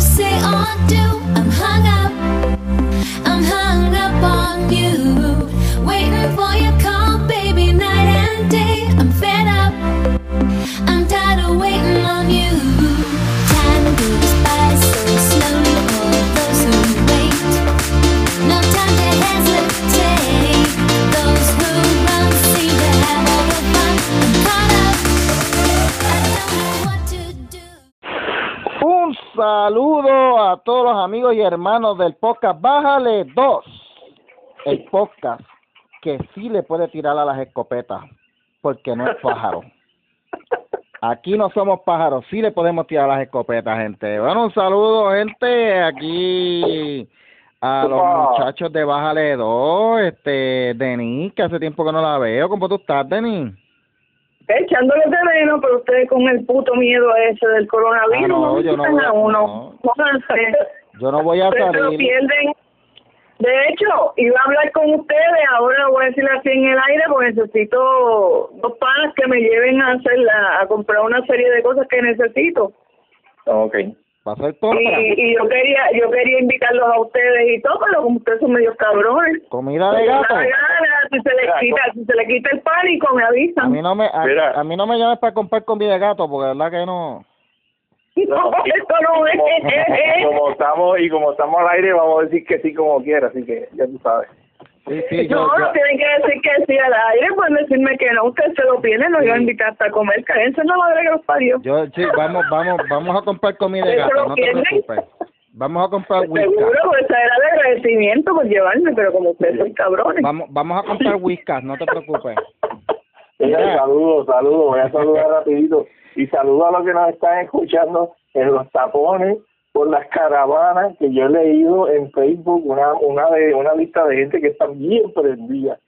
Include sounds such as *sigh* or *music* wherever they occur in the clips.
you say or do. I'm hung up, I'm hung up on you. A todos los amigos y hermanos del podcast Bájale 2. El podcast que sí le puede tirar a las escopetas, porque no es *laughs* pájaro. Aquí no somos pájaros, sí le podemos tirar a las escopetas, gente. Bueno, un saludo, gente, aquí a los muchachos de Bájale 2, este, Denis, que hace tiempo que no la veo. ¿Cómo tú estás, Denis? Echándole de menos, pero ustedes con el puto miedo ese del coronavirus Ah, no, no, yo no visitan voy a- a uno. no. Pónganse. Yo no voy a salir. pierden. De hecho, iba a hablar con ustedes, ahora lo voy a decir así en el aire, porque necesito dos panas que me lleven a hacer la, a comprar una serie de cosas que necesito. Ok. ¿Va a hacer compra? Y, y yo quería yo quería invitarlos a ustedes y todo, pero como ustedes son medios cabrones. ¿Comida de gato? gana, si se les Mira, quita, si se le quita el pánico, me A avisan. mí no me, a, Mira. a mí no me llames para comprar comida de gato, porque de verdad que no. *laughs* No, esto no es. como estamos y como estamos al aire, vamos a decir que sí como quiera, así que ya tú sabes. Sí, sí, No, yo, no yo- tienen que decir que sí al aire, pueden decirme que no, ustedes se lo pierden, no iba a invitar hasta a comer, cállense la madre que los parió. yo, sí, vamos, vamos, vamos a comprar comida de ¿Eso gato, no te preocupes. Vamos a comprar Pues Seguro, whiskas. pues esa era de agradecimiento por llevarme, pero como ustedes son cabrones. Vamos, vamos a comprar whiskas, no te preocupes. Mira. saludos, saludos, voy a saludar rapidito. Y saludo a los que nos están escuchando en los tapones por las caravanas que yo he leído en Facebook, una una de una lista de gente que está bien prendida.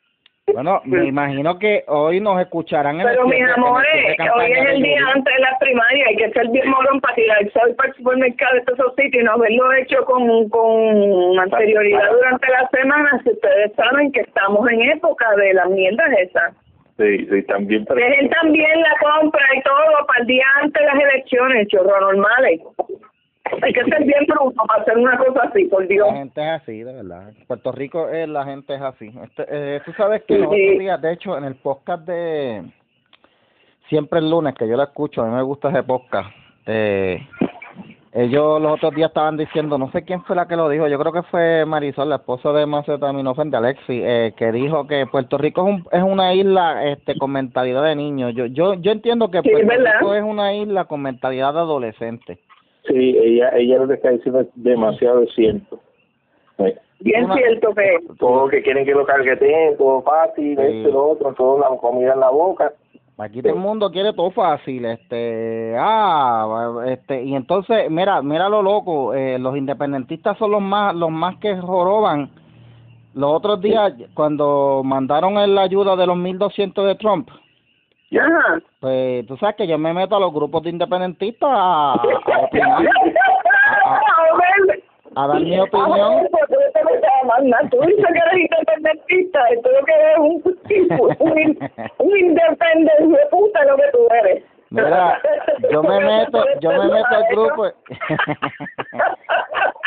Bueno, me imagino que hoy nos escucharán en Pero el mis amores, hoy es el día antes de la primaria, hay que ser bien morón para tirarse hoy para el supermercado de estos esos sitios y no haberlo hecho con, con anterioridad durante la semana, si ustedes saben que estamos en época de las mierdas esas. Sí, sí, también Dejen también la compra y todo para el día antes de las elecciones, chorro normales. Hay que ser bien bruto para hacer una cosa así, por Dios. La gente es así, de verdad. En Puerto Rico eh, la gente es así. Este, eh, tú sabes que Sí. los otros días, de hecho, en el podcast de Siempre el lunes, que yo lo escucho, a mí me gusta ese podcast, eh, ellos los otros días estaban diciendo, no sé quién fue la que lo dijo, yo creo que fue Marisol, la esposa de Macetaminofén, de Alexi, eh, que dijo que Puerto Rico es, un, es una isla este, con mentalidad de niños. Yo, yo, yo entiendo que Sí, Puerto ¿verdad? Rico es una isla con mentalidad de adolescente. Sí, ella ella lo que está diciendo es demasiado cierto. Sí. Bien Una- cierto que Todo que quieren que lo cargueten, todo fácil, Sí. esto y lo otro, todo la comida en la boca. Aquí todo el mundo quiere todo fácil, este, ah, este, y entonces, mira, mira lo loco, eh, los independentistas son los más, los más que joroban. Los otros días, cuando mandaron el- la ayuda de los 1.200 de Trump, Ajá. pues tú sabes que yo me meto a los grupos de independentistas a opinar, a- A a dar mi Ah, opinión. pues tú te metes a mandar. Tú dices que eres independentista, es lo que eres un tipo, un, un independiente de puta lo que tú eres. Mira, yo me *laughs* meto, yo me meto al grupo. *laughs*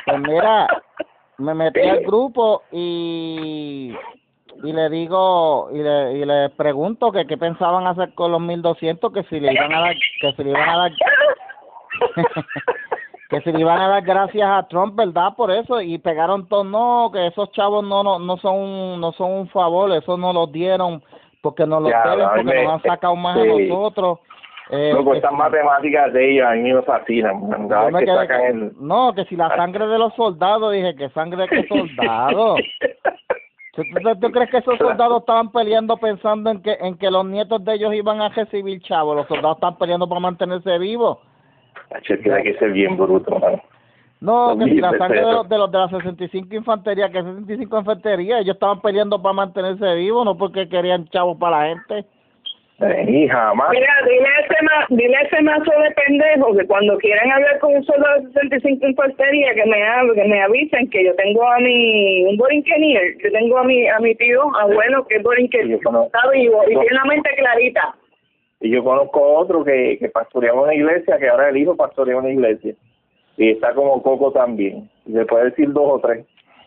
Pues mira, me metí al grupo y y le digo y le, y le pregunto que qué pensaban hacer con los 1200 que si le iban a dar que si le iban a dar *laughs* que si le iban a dar gracias a Trump, ¿verdad? Por eso y pegaron todo no, que esos chavos no no no son un, no son un favor, eso no los dieron porque nos los Ya, deben porque nos han sacado más a Sí. nosotros. Eh, que estas si- matemáticas de ellos a mí me fascinan. me que quedé sacan el... No, que si la sangre de los soldados, dije que sangre de soldados. *laughs* ¿Tú, tú- tú crees que esos soldados estaban peleando pensando en que en que los nietos de ellos iban a recibir chavos? Los soldados están peleando para mantenerse vivos. Che, tiene que ser bien bruto. No, que si la sangre de los, de los de la 65 infantería, que 65 infantería, ellos estaban peleando para mantenerse vivos, no porque querían chavos para la gente. Eh, y jamás. Mira, dile a ese, ma, dile a ese mazo de pendejo que cuando quieran hablar con un soldado de 65 infantería que me hable, que me avisen que yo tengo a mi un borinquenier, yo tengo a mi a mi tío abuelo que es borinquenier, está vivo y tiene la mente clarita. Y yo conozco otro que, que pastoreaba una iglesia, que ahora el hijo pastorea una iglesia. y está como Coco también. Le puede decir dos o tres.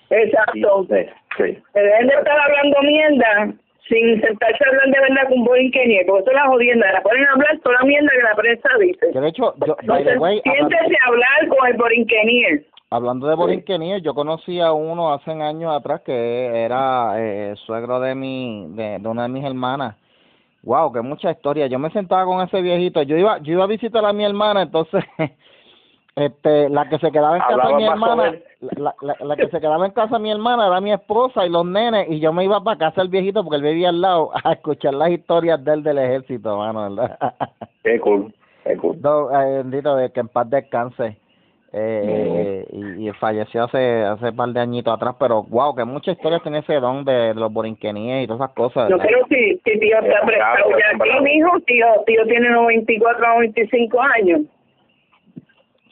Exacto. Sí, sí. Se deben de estar hablando mierda sin sentarse a hablar de verdad con Borinquenier, porque eso es la jodienda, la ponen a hablar toda la mierda que la prensa dice. Que de hecho, yo, by the Entonces, way, siéntese a hablar con el Borinquenier. hablando de Borinquenier, yo conocí a uno hace años atrás que era eh, suegro de mi, de, de una de mis hermanas. Wow, que mucha historia. Yo me sentaba con ese viejito. Yo iba, yo iba a visitar a mi hermana, entonces, *laughs* este, la que se quedaba en casa de mi hermana, la, la, la que se quedaba en casa de mi hermana era mi esposa y los nenes, y yo me iba para casa del viejito porque él vivía al lado *laughs* a escuchar las historias de él del ejército, mano, ¿verdad? Qué cool, qué cool. No, eh, bendito, de que en paz descanse. Eh, y, y falleció hace hace par de añitos atrás, pero wow, que muchas historias tiene ese don de, de los borinqueníes y todas esas cosas. Yo ¿verdad? creo que si tío está prestado ya aquí, mijo, tío, tío tiene 94 o 95 años.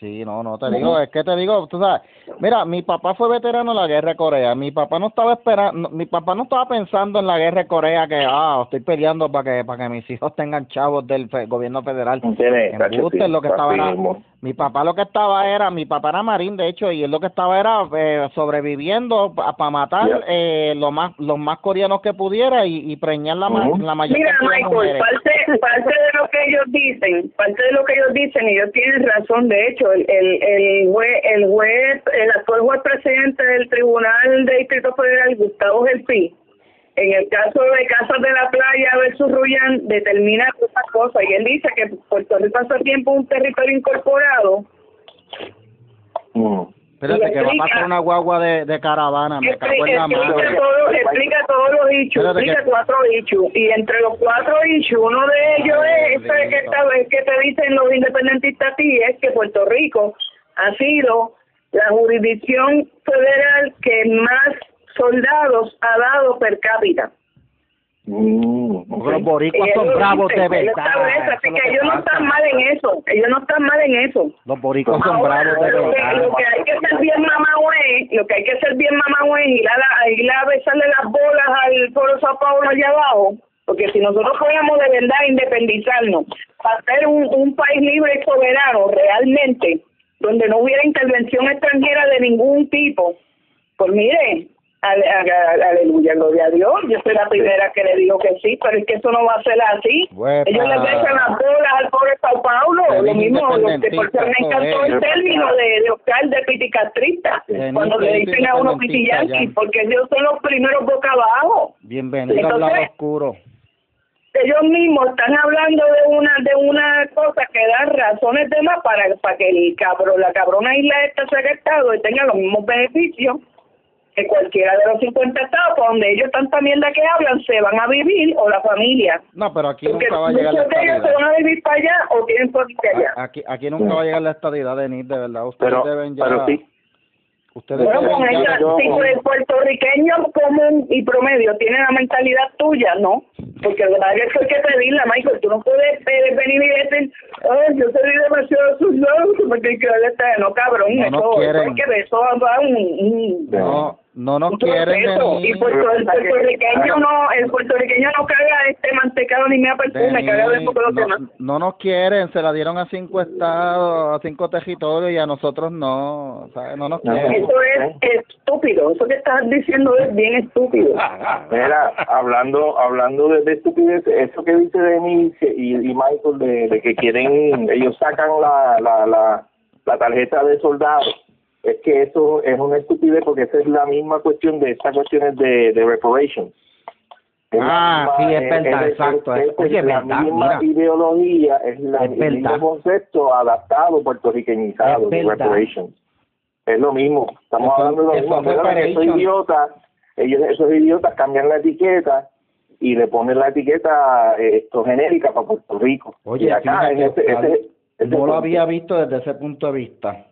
Sí, no, no, te digo, es que te digo, tú sabes, mira, mi papá fue veterano en la guerra de Corea, mi papá no estaba esperando, mi papá no estaba pensando en la guerra de Corea que, ah, estoy peleando para que para que mis hijos tengan chavos del fe- gobierno federal. Tiene, Embuste, cacho, lo que estaba. Mi papá lo que estaba era, mi papá era marín de hecho, y él lo que estaba era eh, sobreviviendo para matar Yeah. eh, lo más los más coreanos que pudiera y, y preñar la, ma- Ujú. la mayor Mira, de Michael, mujeres. parte, parte de lo que ellos dicen, parte de lo que ellos dicen, y ellos tienen razón, de hecho, el, el, el juez, el juez, el actual juez presidente del Tribunal de Distrito Federal, Gustavo Gelpi, en el caso de Casas de la Playa versus Ruyan, determina estas cosas, y él dice que Puerto Rico hace tiempo un territorio incorporado, Mm. Espérate, que va a explica- pasar una guagua de, de caravana, me cago en la explica, madre. todo- explica todos los issues, Espérate explica que- cuatro issues, y entre los cuatro issues, uno de ellos Ay, es ese que, bendito. está, es que te dicen los independentistas a ti, es que Puerto Rico ha sido la jurisdicción federal que más soldados ha dado per cápita. Mm, los boricuas son bravos de verdad. así que ellos no están mal en eso, ellos no están mal en eso. Los boricuas son bravos de lo, que, verdad. lo que hay que ser bien mamá es, lo que hay que ser bien mamá es ir a, la, ir a besarle las bolas al pueblo Sao Paulo allá abajo, porque si nosotros fuéramos de verdad independizarnos, para ser un, un país libre y soberano realmente, donde no hubiera intervención extranjera de ningún tipo, pues mire, ale- ale- aleluya, gloria a Dios, yo soy la primera que le digo que sí, pero es que eso no va a ser así. Ellos le besan las bolas al pobre Sao Paulo, lo mismo, lo que por eso me encantó el término de, de Oscar de piticatrista, Feliz cuando le dicen a uno pitiyanqui, ya. porque ellos son los primeros boca abajo. Bienvenido al lado oscuro. Ellos mismos están hablando de una de una cosa que dan razones de más para, para que el cabrón, la cabrona isla esta sea estado y tenga los mismos beneficios que cualquiera de los 50 estados, donde ellos tanta mierda que hablan, se van a vivir o la familia. No, pero aquí Porque nunca va a llegar la muchos de ellos se van a vivir para allá o tienen familia allá. Aquí, aquí nunca va a llegar la estabilidad de NIT, de verdad. Ustedes Pero, deben ya... pero sí, Ustedes Bueno, deben con ella, yo- si el puertorriqueño común y promedio tiene la mentalidad tuya, ¿no? Porque la verdad es que hay que pedirla, Michael. Tú no puedes venir y decir, ay, yo soy demasiado soldado, que me tiene que dar esta-". No, cabrón, No nos eso, quieren. hay que ver, eso va un, un, No, no nos quieren. Y Puerto, el puertorriqueño no, el puertorriqueño no caga este mantecado ni mea perfume, caga de poco los demás. no, no nos quieren, se la dieron a cinco estados, a cinco territorios y a nosotros no, ¿sabes? No nos No. quieren. Eso es estúpido, eso que estás diciendo es bien estúpido. *laughs* Mira, hablando hablando de, de estupidez, eso que dice Denise y, y Michael de, de que quieren, ellos sacan la, la, la, la tarjeta de soldado, es que eso es una estupidez porque esa es la misma cuestión de estas cuestiones de, de reparations. Es Ah, sí, es verdad, es- exacto. es- Oye, la verdad, misma mira. ideología, es la, el mismo concepto adaptado, puertorriqueñizado, de reparations. Es lo mismo, estamos Eso- hablando de lo mismo. esos idiotas, ellos, esos idiotas cambian la etiqueta y le ponen la etiqueta eh, esto genérica para Puerto Rico. Oye, y acá, fíjate, ese, ese- ese no lo había visto desde ese punto de vista.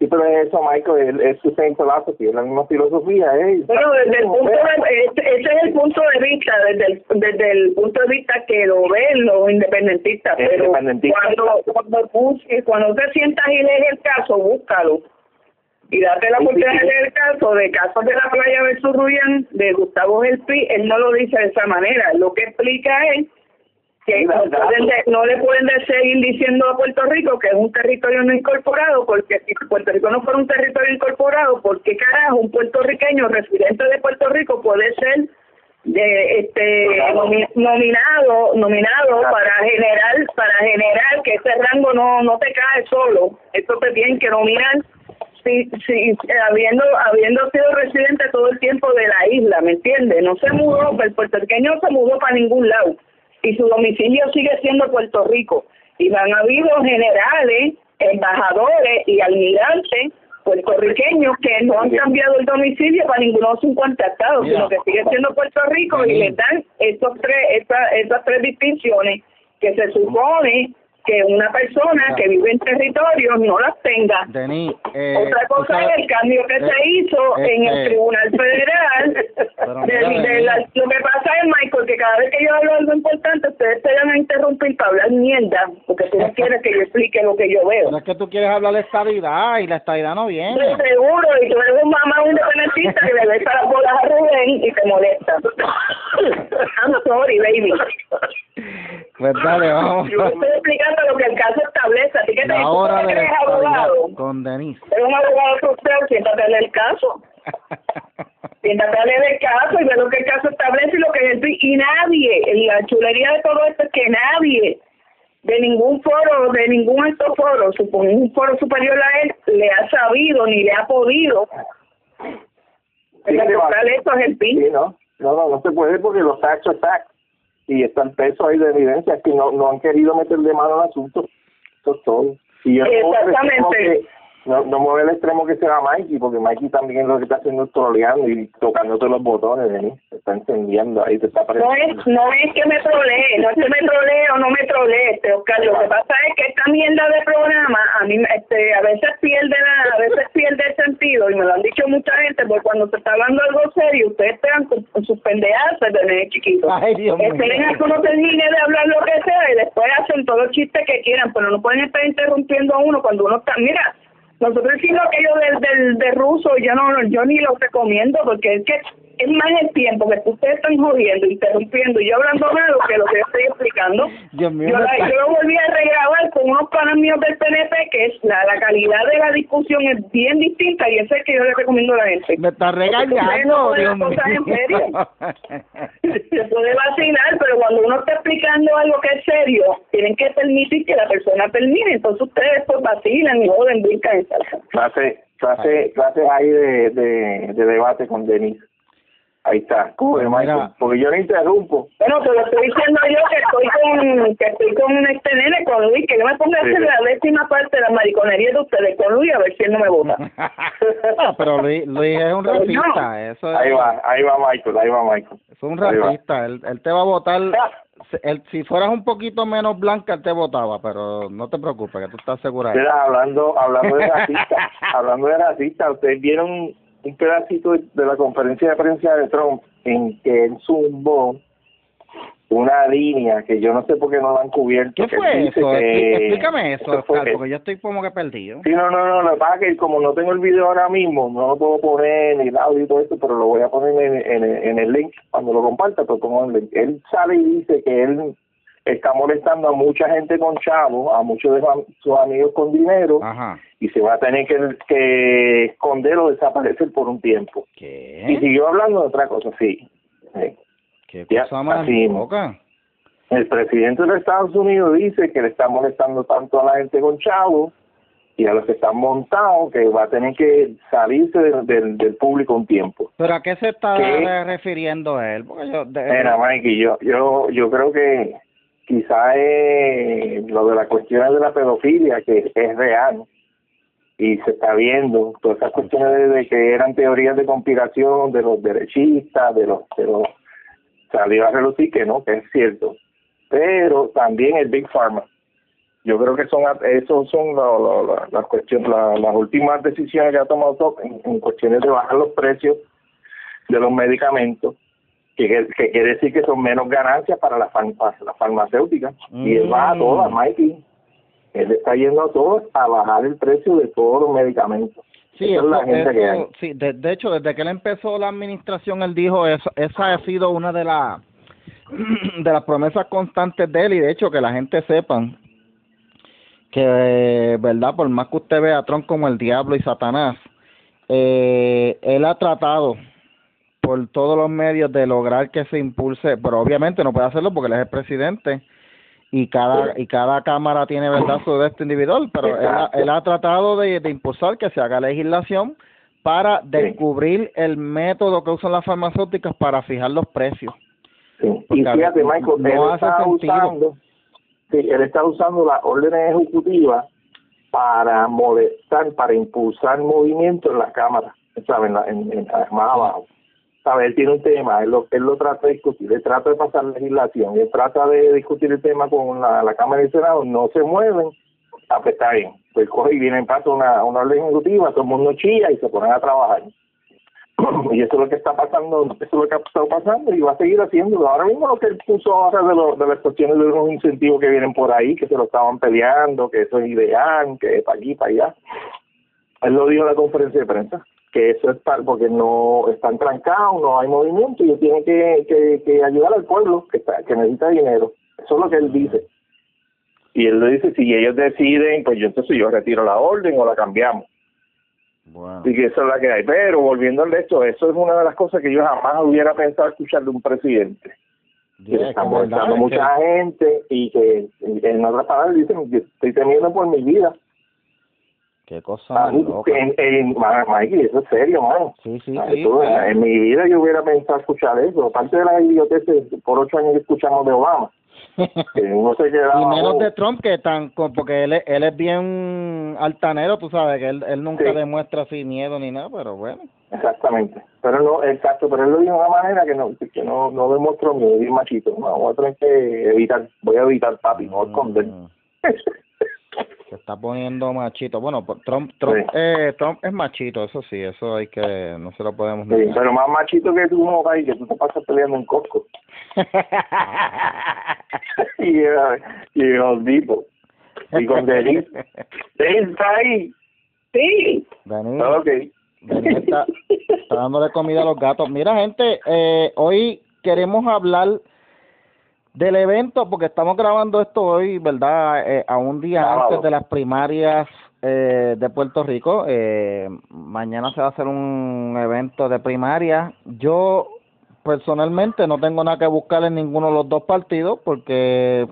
Sí, pero es eso, Michael, es, su same philosophy, es la misma filosofía. ¿eh? Bueno, desde el punto de, ese ese es el punto de vista, desde el, desde el punto de vista que lo ven los independentistas, pero independentista. cuando cuando busques, cuando te sientas y lees el caso, búscalo y date la Sí, sí, oportunidad de sí. leer el caso de Casas de la Playa versus Ruyan de Gustavo Gelpi, él no lo dice de esa manera, lo que explica es que no, pueden de- no le pueden de seguir diciendo a Puerto Rico que es un territorio no incorporado, porque si Puerto Rico no fuera un territorio incorporado, ¿por qué carajo un puertorriqueño residente de Puerto Rico puede ser de este nomi- nominado nominado Claro. para generar para generar que ese rango no no te cae solo esto te tienen que nominar si, si habiendo habiendo sido residente todo el tiempo de la isla me entiendes no se mudó el puertorriqueño no se mudó para ningún lado y su domicilio sigue siendo Puerto Rico. Y han habido generales embajadores y almirantes puertorriqueños que no han cambiado el domicilio para ninguno de los 50 estados, Mira. sino que sigue siendo Puerto Rico y le dan estos tres, esta- estas tres distinciones que se supone que una persona que vive en territorios no las tenga. Denis, eh, Otra cosa sabes- es el cambio que eh, se hizo en el este- Tribunal *laughs* Federal. De- mira, de la- lo que pasa es, Michael, que cada vez que yo hablo algo importante, ustedes se van a interrumpir para hablar mierda, porque tú no *laughs* quieres que yo explique lo que yo veo. Pero es que tú quieres hablar de estabilidad y la estabilidad no viene. De seguro, y tú eres un mamá independentista que le besa las bolas a Rubén y te molesta. *laughs* I'm sorry, baby. Pues dale, vamos. Yo estoy explicando lo que el caso establece. Así que te La hora de eres abogado. con Denis. Eres un abogado frustrado, siéntate a leer el caso. *laughs* Siéntate a leer el caso y ve lo que el caso establece y lo que es el y nadie, la chulería de todo esto es que nadie de ningún foro, de ningún alto foro, supongo un foro superior a él, le ha sabido ni le ha podido Sí, esto es el PIN. Sí, no, no, no, no se puede porque los tax son tax y está el peso ahí de evidencia es que no, no han querido meterle mano al asunto. Eso es todo. Y yo Exactamente. No, no mueve el extremo que sea Mikey, porque Mikey también lo que está haciendo es troleando y tocándote los botones, Denis. Te está encendiendo ahí, te está No es, no es que me trolee, no es que me trolee o no me trolee, este, Oscar. Lo que pasa es que esta mierda de programa a mí este, a veces pierde la, a veces pierde el sentido y me lo han dicho mucha gente porque cuando se está hablando algo serio ustedes pegan con, con sus pendejadas de nene chiquito. Ay, Dios mío. Esperen a que uno termine de hablar lo que sea y después hacen todo el chiste que quieran, pero no pueden estar interrumpiendo a uno cuando uno está, mira, nosotros hicimos aquello del, del de ruso yo no yo ni lo recomiendo porque es que es más el tiempo que ustedes están jodiendo, interrumpiendo y yo hablando malo que lo que yo estoy explicando. Dios mío, Yo, la- yo lo volví a regrabar con unos panas míos del PNP que es la, la calidad de la discusión es bien distinta y ese es que yo le recomiendo a la gente. Me está regañando, Dios las cosas en serio. mío. *laughs* Se puede vacilar, pero cuando uno está explicando algo que es serio, tienen que permitir que la persona termine. Entonces ustedes pues vacilan y joden, brincan y clase, clases ahí de, de, de debate con Denis. Ahí está, mira. Michael, porque yo no interrumpo. Bueno, te lo estoy diciendo yo que estoy con que estoy con este nene, con Luis, que yo me ponga a hacer Sí. la décima parte de la mariconería de ustedes con Luis a ver si él no me vota. *laughs* Ah, pero Luis, Luis es un Pero no. racista, eso es, Ahí va, ahí va Michael, ahí va Michael. es un racista, él, él te va a votar, él, si fueras un poquito menos blanca, él te votaba, pero no te preocupes, que tú estás segura. hablando, hablando de *laughs* racista, hablando de racista, ustedes vieron un pedacito de la conferencia de prensa de Trump en que él zumbó una línea que yo no sé por qué no la han cubierto. ¿Qué fue eso? que- Explícame eso, Oscar, porque yo estoy como que perdido. Sí, no, no, no, lo que pasa es que como no tengo el video ahora mismo, no lo puedo poner ni el audio y todo esto, pero lo voy a poner en, en, en el link, cuando lo comparta, pues pongo el link. Él sale y dice que él está molestando a mucha gente con chavos, a muchos de sus amigos con dinero, Ajá. Y se va a tener que, que esconder o desaparecer por un tiempo. Y ¿Qué? siguió hablando de otra cosa, sí. Sí. ¿Qué Ya, cosa más así. loca? El presidente de los Estados Unidos dice que le está molestando tanto a la gente con chavos y a los que están montados que va a tener que salirse del, del, del público un tiempo. ¿Pero a qué se está ¿Qué? refiriendo él? Porque yo... de- Mira, Mikey, yo, yo, yo creo que quizá es lo de las cuestiones de la pedofilia, que es real y se está viendo, todas esas cuestiones de, que eran teorías de conspiración de los derechistas, de los, de los salió a relucir que no, que es cierto. Pero también el Big Pharma. Yo creo que son esos son lo- las cuestiones, la- las últimas decisiones que ha tomado Trump en, en cuestiones de bajar los precios de los medicamentos que, que, quiere decir que son menos ganancias para las las farmacéuticas. Y él va a Mm. todas, Mikey. Él está yendo a todos a bajar el precio de todos los medicamentos. Sí, es la eso- gente que hay. sí de, de hecho, desde que él empezó la administración, él dijo, eso, esa ha sido una de las *clears throat* de las promesas constantes de él y de hecho que la gente sepan que, verdad, por más que usted vea a Trump como el diablo y Satanás, eh, él ha tratado por todos los medios de lograr que se impulse, pero obviamente no puede hacerlo porque él es el presidente y cada y cada cámara tiene verdad su derecho individual, pero él ha, él ha tratado de, de impulsar que se haga legislación para descubrir el método que usan las farmacéuticas para fijar los precios. Sí. Y fíjate, Michael, no él hace está sentido. usando, sí, él está usando las órdenes ejecutivas para molestar, para impulsar movimiento en las cámaras, ¿sabes? En en- en- más abajo. ¿Sabes? Él tiene un tema, él lo, él lo trata de discutir, él trata de pasar legislación, él trata de discutir el tema con la, la Cámara y el Senado, no se mueven, ah, pues está bien. Pues coge y viene en paso una, una orden ejecutiva, todo el mundo chilla y se ponen a trabajar. *clears throat* y eso es lo que está pasando, eso es lo que ha estado pasando y va a seguir haciéndolo. Ahora mismo lo que él puso ahora de, lo, de las cuestiones de unos incentivos que vienen por ahí, que se lo estaban peleando, que eso es ideal, que es para aquí, para allá. Él lo dijo en la conferencia de prensa, que eso es para, porque no están trancados, no hay movimiento y él tiene que, que, que ayudar al pueblo que, está, que necesita dinero. Eso es lo que él dice. Y él le dice, si ellos deciden, pues yo entonces yo retiro la orden o la cambiamos. Bueno, Así que eso es la que hay. Pero volviendo al hecho, eso es una de las cosas que yo jamás hubiera pensado escuchar de un presidente. Que yeah, está que molestando verdad, mucha que- gente y que en otras palabras dicen que estoy temiendo por mi vida. Qué cosa más loca. en, en, Mikey, eso es serio, mano. Sí, sí, sí. eso, claro. en mi vida yo hubiera pensado escuchar eso. Aparte de las idioteces, por ocho años escuchamos de Obama. *laughs* Que uno se quedaba... y menos de Trump que tan porque él es, él es bien altanero tú sabes que él, él nunca Sí. demuestra así miedo ni nada pero bueno Exactamente. Pero no, exacto, pero él lo dijo de una manera que no, que no, no demostró miedo, bien machito. No, voy a tener que evitar, voy a evitar papi, no esconder. Mm, *laughs* se está poniendo machito bueno pues, Trump Trump Sí. eh, Trump es machito eso sí eso hay que no se lo podemos Sí, negar pero más machito que tú no y que tú te pasas peleando en Costco. *laughs* y, eh, y Home Depot. Y con Denis. Denis está ahí. Sí. Denis, Ok. Denis está, está dándole comida a los gatos mira gente eh, hoy queremos hablar del evento porque estamos grabando esto hoy verdad eh, a un día Sábado. antes de las primarias eh, de Puerto Rico. Eh, mañana se va a hacer un evento de primaria. Yo personalmente no tengo nada que buscar en ninguno de los dos partidos porque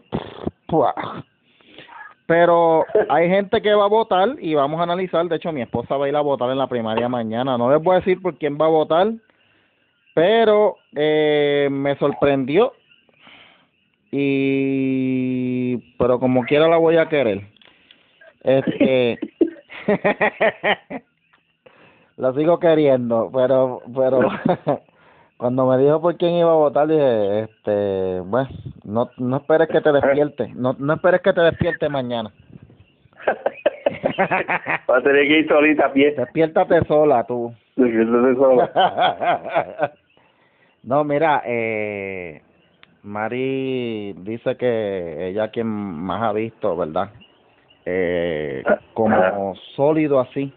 pero hay gente que va a votar y vamos a analizar. De hecho mi esposa va a ir a votar en la primaria mañana. No les voy a decir por quién va a votar pero eh, me sorprendió y pero como quiera la voy a querer. Este *laughs* la sigo queriendo pero pero *laughs* cuando me dijo por quién iba a votar dije este bueno no no esperes que te despierte no no esperes que te despierte mañana. Va a tener que ir solita a pie. despiértate sola tú. Entonces, eso- *laughs* no, mira, eh, Mari dice que ella quien más ha visto, ¿verdad? Eh, como sólido así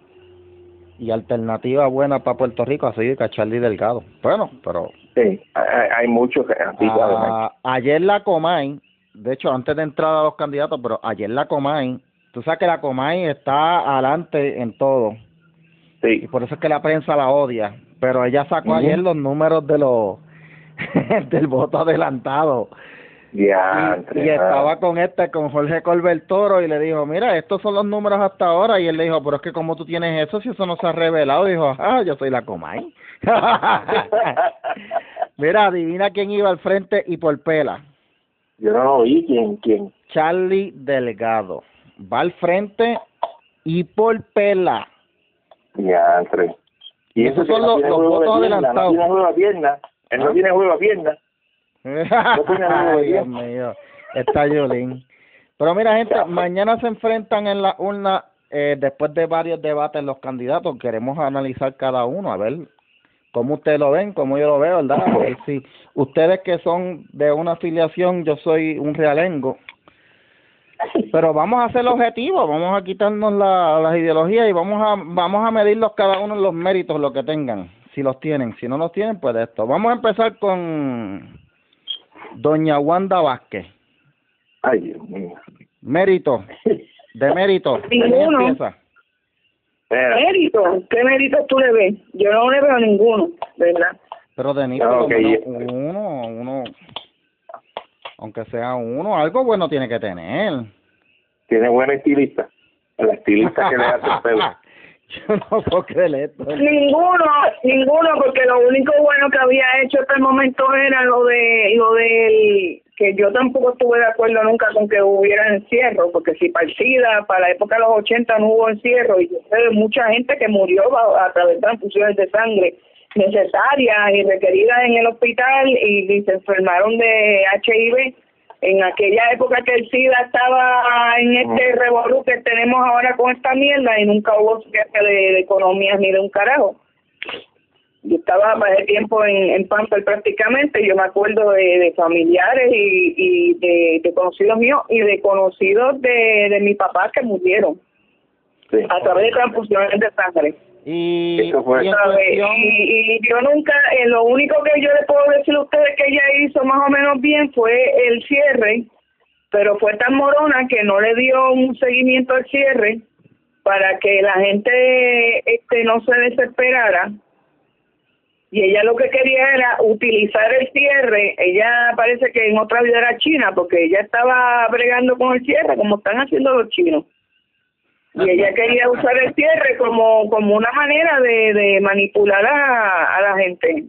y alternativa buena para Puerto Rico así que a Charlie Delgado. Bueno, pero Sí, hay, hay muchos que así, ¿sabes? ah, ayer la Comay, de hecho antes de entrar a los candidatos, pero ayer la Comay, tú sabes que la Comay está adelante en todo y Sí. por eso es que la prensa la odia. Pero ella sacó ayer los números de los *laughs* del voto adelantado Ya, y, y estaba con este, con Jorge Colbert Toro y le dijo, mira, estos son los números hasta ahora y él le dijo, pero es que como tú tienes eso, si eso no se ha revelado, dijo, ah, yo soy la Comay. *laughs* mira, adivina quién iba al frente y por pela. Yo no vi. ¿Quién? ¿Quién? Charlie Delgado. Va al frente y por pela. Ya, entre. Y Esos son los- los votos pierna, adelantados. No tiene juego de pierna. Él *laughs* no ¿Ah? tiene juego Dios mío, está Yulín. Pero mira, gente, mañana se enfrentan en la urna, eh, después de varios debates los candidatos, queremos analizar cada uno, a ver cómo ustedes lo ven, cómo yo lo veo, ¿verdad? A ver si ustedes que son de una afiliación, yo soy un realengo, pero vamos a ser objetivos, vamos a quitarnos la, las ideologías y vamos a vamos a medirlos cada uno en los méritos, lo que tengan, si los tienen, si no los tienen, pues de esto. Vamos a empezar con Doña Wanda Vázquez. Ay, Dios mío. Mérito, de mérito. ¿Quién *laughs* Ninguno. empieza? Mérito, ¿qué mérito tú le ves? Yo no le veo ninguno, ¿verdad? Pero de Ah, uno, uno, aunque sea uno, algo bueno tiene que tener. Tiene buena estilista. La estilista que le hace el pelo. *laughs* *laughs* Yo no puedo creer esto. Ninguno, ninguno, porque lo único bueno que había hecho hasta el momento era lo de, lo del, que yo tampoco estuve de acuerdo nunca con que hubiera encierro, porque si SIDA, para la época de los 80 no hubo encierro, y yo sé de mucha gente que murió a, a través de transfusiones de sangre necesarias y requeridas en el hospital y, y se enfermaron de HIV en aquella época que el SIDA estaba en este revolú que tenemos ahora con esta mierda y nunca hubo de, de economías ni de un carajo. Yo estaba más de tiempo en, en Pamper prácticamente, yo me acuerdo de, de familiares y, y de, de conocidos míos y de conocidos de, de mi papá que murieron Sí. a través de transfusiones de sangre. Y, Eso fue. y en ¿sabe? cuestión, Y, y yo nunca, eh, lo único que yo le puedo decir a ustedes que ella hizo más o menos bien fue el cierre, pero fue tan morona que no le dio un seguimiento al cierre para que la gente este no se desesperara. Y ella lo que quería era utilizar el cierre. Ella parece que en otra vida era china, porque ella estaba bregando con el cierre, como están haciendo los chinos y ella quería usar el cierre como como una manera de, de manipular a, a la gente.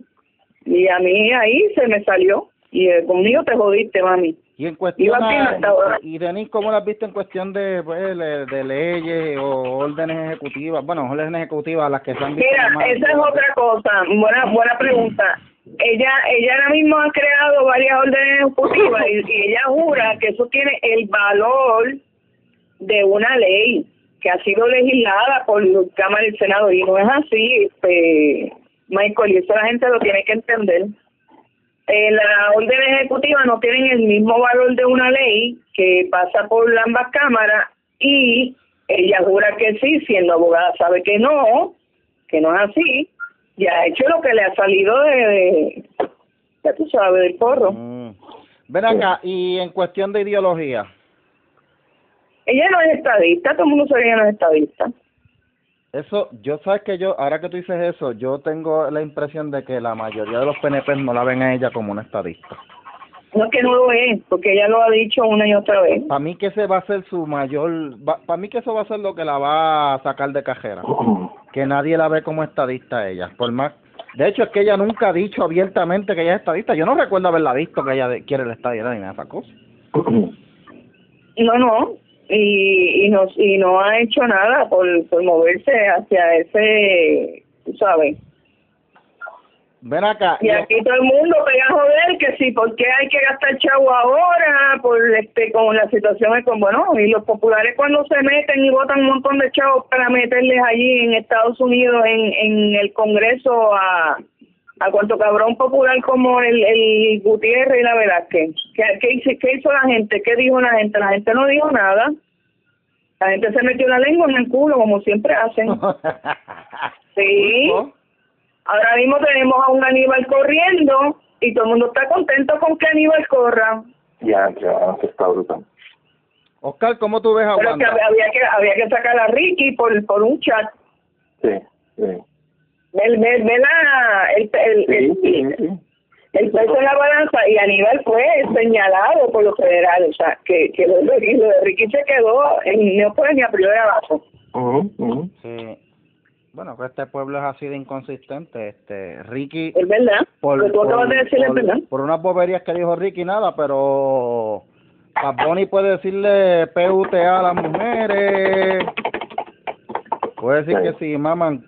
Y a mí ahí se me salió. Y eh, conmigo te jodiste mami. Y en cuestión, a- y Denis, ¿cómo las viste en cuestión de, pues, de, de leyes o órdenes ejecutivas? Bueno, órdenes ejecutivas, las que se han visto. mira esa es otra cosa. Buena buena pregunta. Ella ella ahora mismo ha creado varias órdenes ejecutivas y, y ella jura que eso tiene el valor de una ley que ha sido legislada por la Cámara y el Senado y no es así, este, Michael, y eso la gente lo tiene que entender. Eh, la orden ejecutiva no tienen el mismo valor de una ley que pasa por ambas cámaras y ella jura que sí, siendo abogada sabe que no, que no es así, y ha hecho lo que le ha salido de, de ya tú sabes, del porro. Mm. Ven acá, y en cuestión de ideología, Ella no es estadista, todo el mundo sabe que ella no es estadista. eso, yo sabes que yo, ahora que tú dices eso, yo tengo la impresión de que la mayoría de los PNP no la ven a ella como una estadista. No es que no lo es, porque ella lo ha dicho una y otra vez. Para mí que ese va a ser su mayor, para mí que eso va a ser lo que la va a sacar de cajera, *clears throat* que nadie la ve como estadista a ella, por más, de hecho es que ella nunca ha dicho abiertamente que ella es estadista, yo no recuerdo haberla visto que ella quiere la estadía ni nada de esas cosas. *clears throat* No, no, y, y, no, y no ha hecho nada por, por moverse hacia ese, tú sabes. Ven acá, Y aquí todo el mundo pega a joder que sí, ¿por qué hay que gastar chavo ahora? Por este, con la situación es como, bueno, y los populares cuando se meten y votan un montón de chavos para meterles allí en Estados Unidos, en, en el Congreso, a, a cuanto cabrón popular como el, el Gutiérrez y la Velázquez. ¿Qué, qué, hizo, ¿Qué hizo la gente? ¿Qué dijo la gente? La gente no dijo nada. La gente se metió la lengua en el culo, como siempre hacen. *laughs* Sí. Ahora mismo tenemos a un Aníbal corriendo y todo el mundo está contento con que Aníbal corra. Ya, ya, está brutal. Oscar, ¿cómo tú ves a Pero que Wanda? había que había que sacar a Ricky por por un chat. Sí, sí. Ve, ve, ve la, el, el, Sí, el, sí, sí. el peso en la balanza y Aníbal fue señalado por los federales. O sea, que, que lo, lo de Ricky se quedó en no fue ni a priori abajo. Ujú. Sí. Bueno, que este pueblo es así de inconsistente. Este, Ricky, Es verdad. por, que tú acabas de decir por- verdad. por unas boberías que dijo Ricky, nada, pero Bad Bunny puede decirle PUTA a las mujeres. Puede decir que si maman,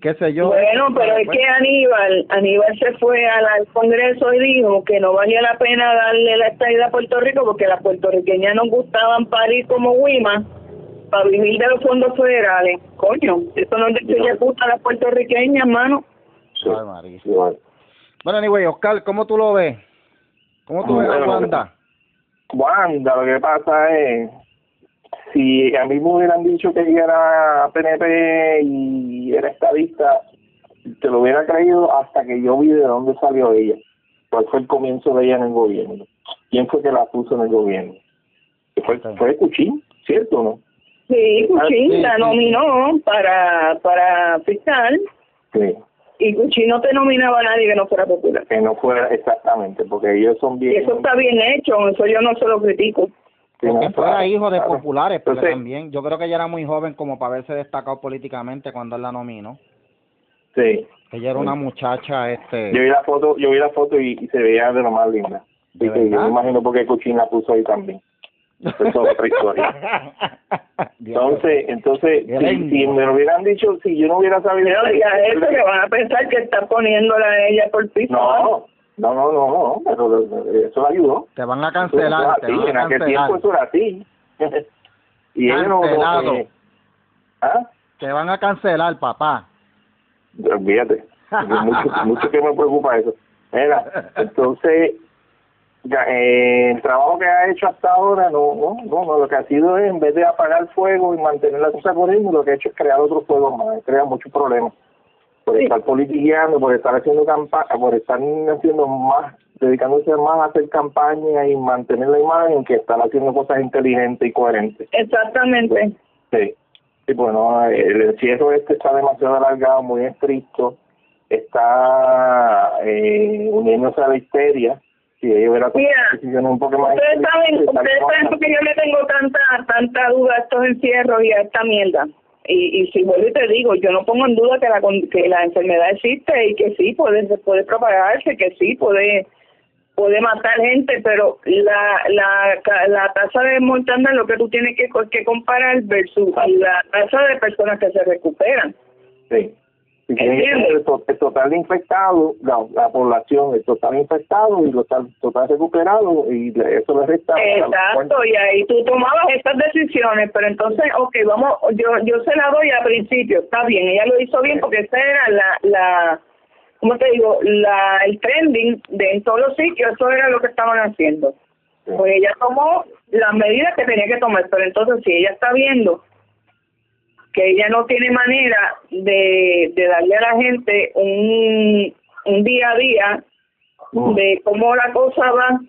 qué sé yo. Bueno, pero es que Aníbal, Aníbal se fue al, al Congreso y dijo que no valía la pena darle la estadía a Puerto Rico porque las puertorriqueñas nos gustaban parir como Wima para vivir de los fondos federales. Coño, eso no es que le gusta a las puertorriqueñas, hermano. Ay. Bueno, anyway, Oscar, ¿cómo tú lo ves? ¿Cómo tú ves a Wanda? Wanda, lo que pasa es, si a mí me hubieran dicho que ella era PNP y era estadista, te lo hubiera creído hasta que yo vi de dónde salió ella. cuál fue el comienzo de ella en el gobierno, quién fue que la puso en el gobierno. Fue, fue Cuchín, ¿cierto o no? Sí, Cuchín sí, la sí. nominó para, para fiscal Sí, y Cuchín no te nominaba a nadie que no fuera popular. que no fuera exactamente, porque ellos son Y bien... eso está bien hecho, eso yo no se lo critico. Sí, O no, que fuera claro, hijo de claro. populares, porque Entonces, también, yo creo que ella era muy joven como para haberse destacado políticamente cuando él la nominó. Sí, Ella era una muchacha, este... yo vi la foto, yo vi la foto y, y se veía de lo más linda. ¿De Así que yo me imagino por qué Cuchín la puso ahí también. Eso es otra historia. *laughs* Entonces, entonces, si me lo hubieran dicho, si yo no hubiera sabido... No digas eso, que van a pensar que está poniéndola a ella por piso. No, no, no, no, no, pero eso ayudó. Te van a cancelar, te en aquel cancelar. tiempo eso era así. *laughs* y ella no... Eh, ¿Ah? Te van a cancelar, papá. Olvídate. mucho, *laughs* mucho que me preocupa eso. Mira, entonces, ya, eh, el trabajo que ha hecho hasta ahora, no, no, no, no, lo que ha sido es, en vez de apagar fuego y mantener la cosa corriendo, lo que ha hecho es crear otro fuego más, crea muchos problemas. Por estar politiqueando, por estar haciendo campaña, por estar haciendo más, dedicándose más a hacer campaña y mantener la imagen que estar haciendo cosas inteligentes y coherentes. Exactamente. Sí. Sí, bueno, el encierro este está demasiado alargado, muy estricto, está eh, uniéndose a la histeria. Si ella hubiera Mira, un poco más Ustedes saben, ustedes saben por qué yo le tengo tanta tanta duda a estos encierros y a esta mierda. Y, y si vuelvo y te digo, yo no pongo en duda que la que la enfermedad existe y que sí puede puede propagarse, que sí puede puede matar gente, pero la la la tasa de mortandad es lo que tú tienes que, que comparar versus la tasa de personas que se recuperan. Sí. El, to- el total infectado, la, la población, el total infectado y el total, total recuperado, y eso le resta. Exacto, y ahí tú tomabas estas decisiones, pero entonces, ok, vamos, yo yo se la doy al principio, está bien, ella lo hizo bien porque esa era la, la ¿cómo te digo? La, el trending de en todos los sitios, eso era lo que estaban haciendo. Pues ella tomó las medidas que tenía que tomar, pero entonces si ella está viendo que ella no tiene manera de, de darle a la gente un, un día a día Mm. de cómo la cosa va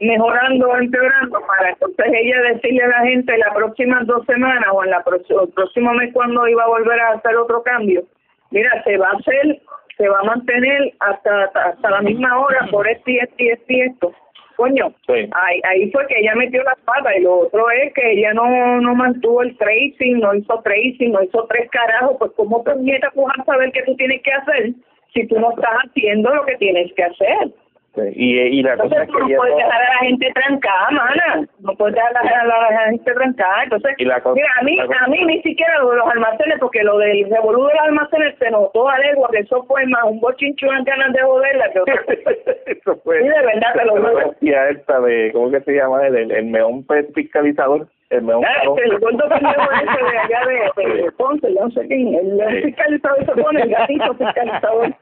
mejorando o empeorando para entonces ella decirle a la gente las próximas dos semanas o en la el próximo mes cuando iba a volver a hacer otro cambio mira se va a hacer se va a mantener hasta hasta la misma hora por esto y esto y esto y esto coño Sí. ahí ahí fue que ella metió las patas y lo otro es que ella no no mantuvo el tracing no hizo tracing no hizo tres carajos pues cómo te nieta pujar saber qué tú tienes que hacer si tú no estás haciendo lo que tienes que hacer Sí. Y, y la cosa entonces es tú que no puedes dejar a la gente trancada, mana. No puedes dejar a la, a gente trancada. Entonces, Y la cosa- mira, a mí, cosa- a mí ni siquiera lo de los almacenes, porque lo del revolú de los almacenes se notó a legua que eso fue más un bochinchu en ganas de joderla que otra cosa. *laughs* eso fue Sí, de verdad te lo juro. esta de cómo que se llama el, el, el meón fiscalizador el meón Ah, calón. este, el gordo pendejo ese de allá de, de Ponce, yo no sé quién, el fiscalizador se pone, el gatito fiscalizador. Yo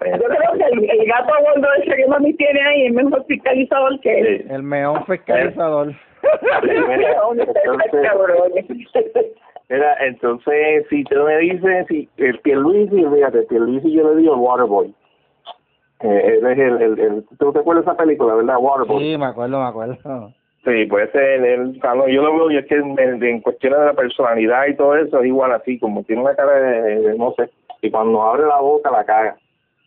creo que el, el gato gordo ese que mami tiene ahí es mejor fiscalizador que él. Sí. El meón fiscalizador. mira, ¿Dónde está ese entonces- cabrón? Mira, entonces, si tú me dices, si el Pierluisi, fíjate, Pierluisi yo le digo el Waterboy. Eh, él es el, el, el, ¿tú te acuerdas de esa película, verdad? Waterboy. Sí, me acuerdo, me acuerdo. Sí, puede ser, él, o sea, no, yo lo veo, y es que en, cuestiones de la personalidad y todo eso, es igual así, como tiene una cara de, de- no sé, y cuando abre la boca la caga,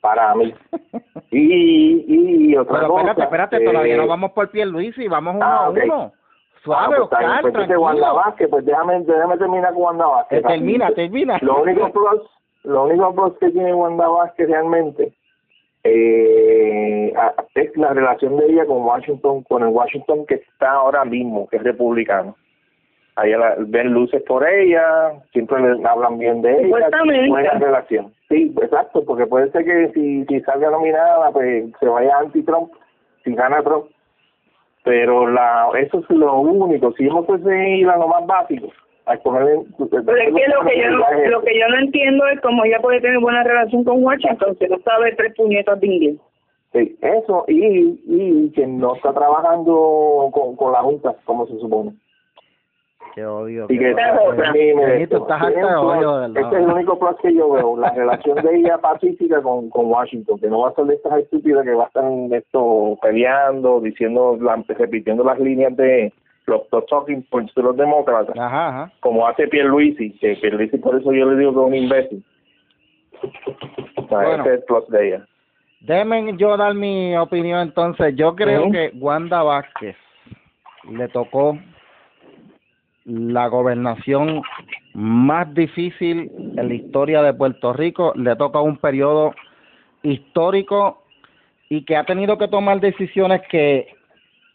para mí. *laughs* Y, y otra Pero cosa. espérate, espérate, eh, todavía no vamos por Pierluisi, vamos uno ah, a uno. ah, Suave, pues, está bien, Oscar, pues, entonces, Wanda tranquilo. Vázquez, pues déjame, déjame terminar con Wanda Vázquez. Eh, termina, termina. Lo único plus, lo único plus que tiene Wanda Vázquez realmente eh, es la relación de ella con Washington, con el Washington que está ahora mismo, que es republicano. Ahí la- ven luces por ella, siempre le hablan bien de ella, buena relación. Sí, exacto, porque puede ser que si, si salga nominada, pues se vaya anti-Trump, si gana Trump. Pero la eso es lo único, si hemos fuese ir a lo más básico, a escoger... Pero es que lo que yo no, lo que yo no entiendo es cómo ella puede tener buena relación con Washington si no sabe tres puñetas de inglés. Sí, eso, y, y que no está trabajando con, con la Junta, como se supone. Qué odio. Y que Este es el único plus que yo veo, la relación de ella pacífica con, con Washington, que no va a ser de estas estúpidas que va a estar en esto peleando, diciendo, la- repitiendo las líneas de los, los talking points de los demócratas, Ajá, ajá. como hace Pierluisi, que Pierluisi por eso yo le digo que es un imbécil. O sea, Bueno. ese es el plus de ella. Déjenme yo dar mi opinión entonces. Yo creo que Wanda Vázquez le tocó la gobernación más difícil en la historia de Puerto Rico. Le toca un periodo histórico y que ha tenido que tomar decisiones que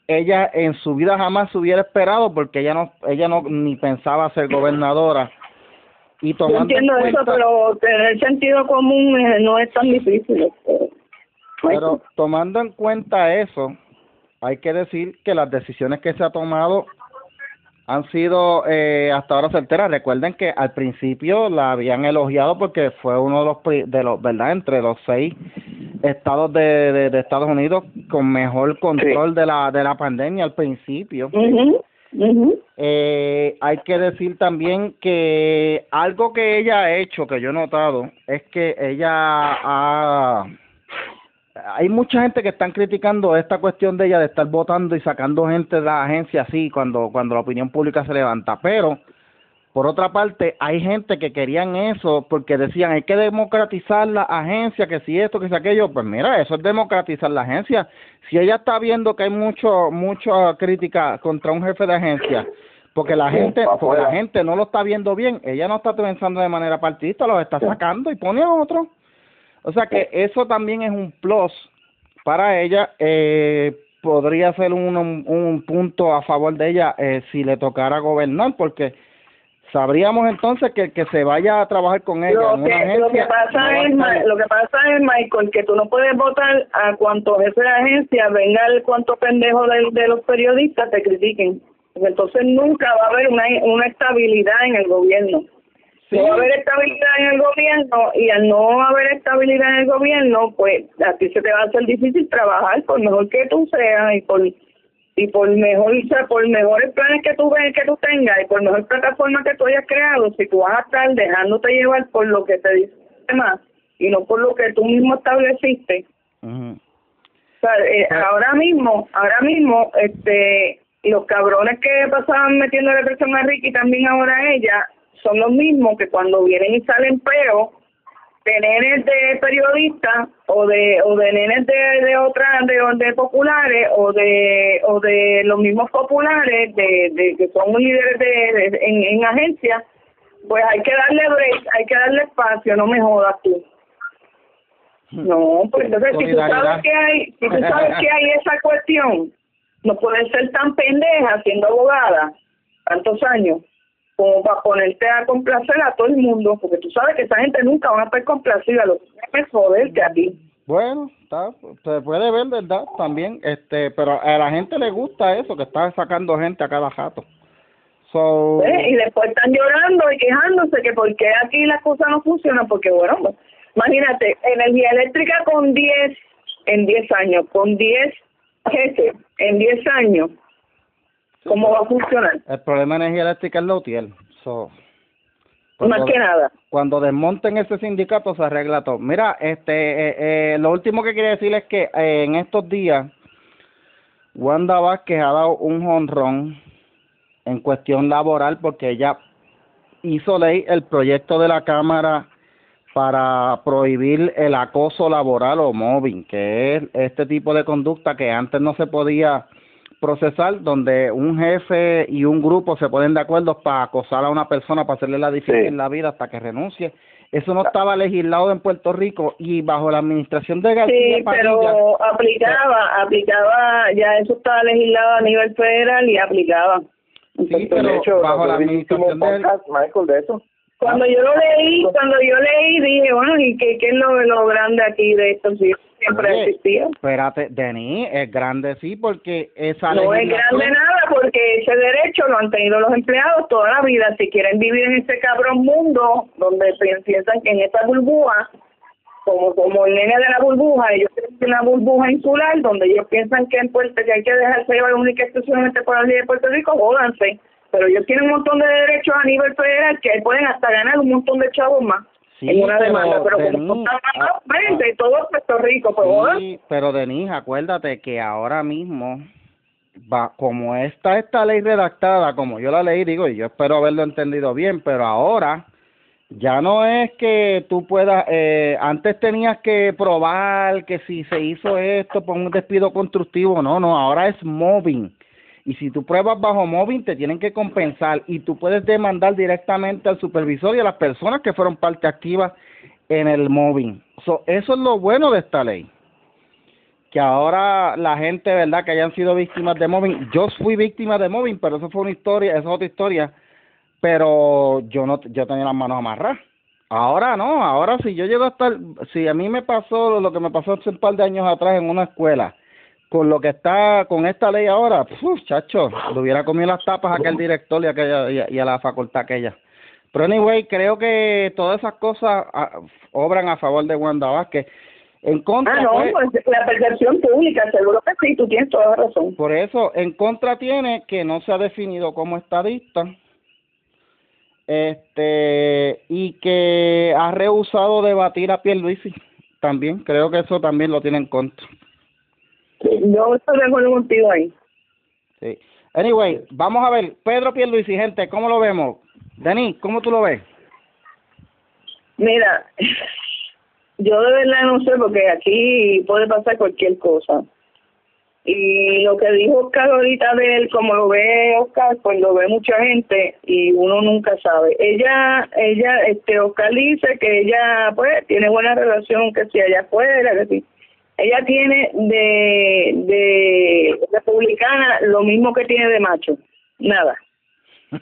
ella en su vida jamás se hubiera esperado porque ella no ella no ni pensaba ser gobernadora y Yo tomando en entiendo eso, cuenta- pero tener sentido común eh, no es tan difícil. este. Pero tomando en cuenta eso, hay que decir que las decisiones que se ha tomado han sido eh, hasta ahora certeras. Recuerden que al principio la habían elogiado porque fue uno de los, de los ¿verdad? Entre los seis estados de, de, de Estados Unidos con mejor control de la de la pandemia al principio. Ujú. Eh, hay que decir también que algo que ella ha hecho, que yo he notado, es que ella ha... Hay mucha gente que están criticando esta cuestión de ella de estar votando y sacando gente de la agencia así cuando, cuando la opinión pública se levanta. Pero, por otra parte, hay gente que querían eso porque decían hay que democratizar la agencia, que si esto, que si aquello. Pues mira, eso es democratizar la agencia. Si ella está viendo que hay mucho mucha crítica contra un jefe de agencia, porque la gente porque la gente no lo está viendo bien, ella no está pensando de manera partidista, lo está sacando y pone a otro. O sea que eso también es un plus para ella. Eh, podría ser un, un, un punto a favor de ella eh, si le tocara gobernar, porque sabríamos entonces que que se vaya a trabajar con ella Lo en que, lo que agencia. no pasa es, Ma- lo que pasa es, Michael, que tú no puedes votar a cuanto jefe de agencia venga el cuanto pendejo de, de los periodistas te critiquen. Entonces nunca va a haber una, una estabilidad en el gobierno. Sí. No haber estabilidad en el gobierno y al no haber estabilidad en el gobierno, pues a ti se te va a hacer difícil trabajar por mejor que tú seas y por y por mejor o sea, por mejores planes que tú ves que tú tengas y por mejor plataforma que tú hayas creado, si tú vas a estar dejándote llevar por lo que te dice más y no por lo que tú mismo estableciste, o sea, eh, ahora mismo, ahora mismo, este, los cabrones que pasaban metiéndole presión a Ricky también ahora a ella, son los mismos que cuando vienen y salen peor de nenes de periodistas o de o de nenes de de otras de, de populares o de o de los mismos populares de, de que son líderes de, de- en, en agencias pues hay que darle break hay que darle espacio no me jodas tú. No pues entonces si tú sabes que hay si tú sabes que hay esa cuestión no puedes ser tan pendeja siendo abogada tantos años como para ponerte a complacer a todo el mundo, porque tú sabes que esa gente nunca va a estar complacida, lo que es joderte a ti. Bueno, está, se puede ver, ¿verdad? También, este, pero a la gente le gusta eso, que está sacando gente a cada jato. So, ¿eh? Y después están llorando y quejándose que por qué aquí las cosas no funcionan, porque bueno, pues, imagínate, energía eléctrica con 10, en 10 años, con 10 jefes, en 10 años, ¿cómo va a funcionar? el problema de energía eléctrica es la UTIEL. So, Más cuando- que nada. cuando desmonten ese sindicato se arregla todo. Mira, este, eh, eh, lo último que quería decir es que eh, en estos días Wanda Vázquez ha dado un honrón en cuestión laboral porque ella hizo ley el proyecto de la Cámara para prohibir el acoso laboral o mobbing, que es este tipo de conducta que antes no se podía procesar, donde un jefe y un grupo se ponen de acuerdo para acosar a una persona, para hacerle la difícil Sí. en la vida hasta que renuncie. Eso no estaba legislado en Puerto Rico y bajo la administración de García Sí, Padilla, pero aplicaba, aplicaba, ya eso estaba legislado a nivel federal y aplicaba. Sí, Entonces, pero de hecho, bajo la administración de podcast, Michael, de eso. Cuando yo lo leí, cuando yo leí, dije, bueno, ¿y qué, qué es lo, lo grande aquí de esto? Sí, siempre Oye, ha existido. Espérate, Denis, es grande sí, porque esa No es grande nada porque ese derecho lo han tenido los empleados toda la vida. Si quieren vivir en ese cabrón mundo donde pi- piensan que en esta burbuja, como como el nene de la burbuja, ellos tienen una burbuja insular donde ellos piensan que en Puerto que hay que dejarse llevar única exclusivamente por la ley de Puerto Rico, jódanse. pero ellos tienen un montón de derechos a nivel federal que pueden hasta ganar un montón de chavos más Sí, en una pero, demanda, pero como Denis, están ah, 20 y todo Puerto Rico, pues. Sí, pero Denise, acuérdate que ahora mismo, va, como está esta ley redactada, como yo la leí, digo, y yo espero haberlo entendido bien, pero ahora ya no es que tú puedas, eh, antes tenías que probar que si se hizo esto por un despido constructivo, no, no, ahora es mobbing. Y si tú pruebas bajo mobbing, te tienen que compensar y tú puedes demandar directamente al supervisor y a las personas que fueron parte activa en el mobbing. So, eso es lo bueno de esta ley. Que ahora la gente, ¿verdad? Que hayan sido víctimas de mobbing. Yo fui víctima de mobbing, pero eso fue una historia, esa es otra historia. Pero yo no, yo tenía las manos amarradas. Ahora no, ahora si yo llego a estar, si a mí me pasó lo que me pasó hace un par de años atrás en una escuela, con lo que está con esta ley ahora, chacho, le hubiera comido las tapas a aquel director y, a aquella, y, a, y a la facultad aquella. Pero anyway, creo que todas esas cosas ah, obran a favor de Wanda Vázquez. En contra, Ah, no, pues, pues la percepción pública, seguro que sí, tú tienes toda la razón. por eso, en contra tiene que no se ha definido como estadista, este, y que ha rehusado debatir a Pierluisi. También, creo que eso también lo tiene en contra. Yo estoy de acuerdo contigo ahí. Sí. Anyway, vamos a ver, Pedro Pierluisi, gente, ¿cómo lo vemos? Denis, ¿cómo tú lo ves? Mira, *laughs* yo de verdad no sé porque aquí puede pasar cualquier cosa. Y lo que dijo Oscar ahorita de él, como lo ve Oscar, pues lo ve mucha gente y uno nunca sabe. Ella, ella, este, Oscar dice que ella, pues, tiene buena relación, que si allá afuera, que si. Ella tiene de, de republicana lo mismo que tiene de macho, nada.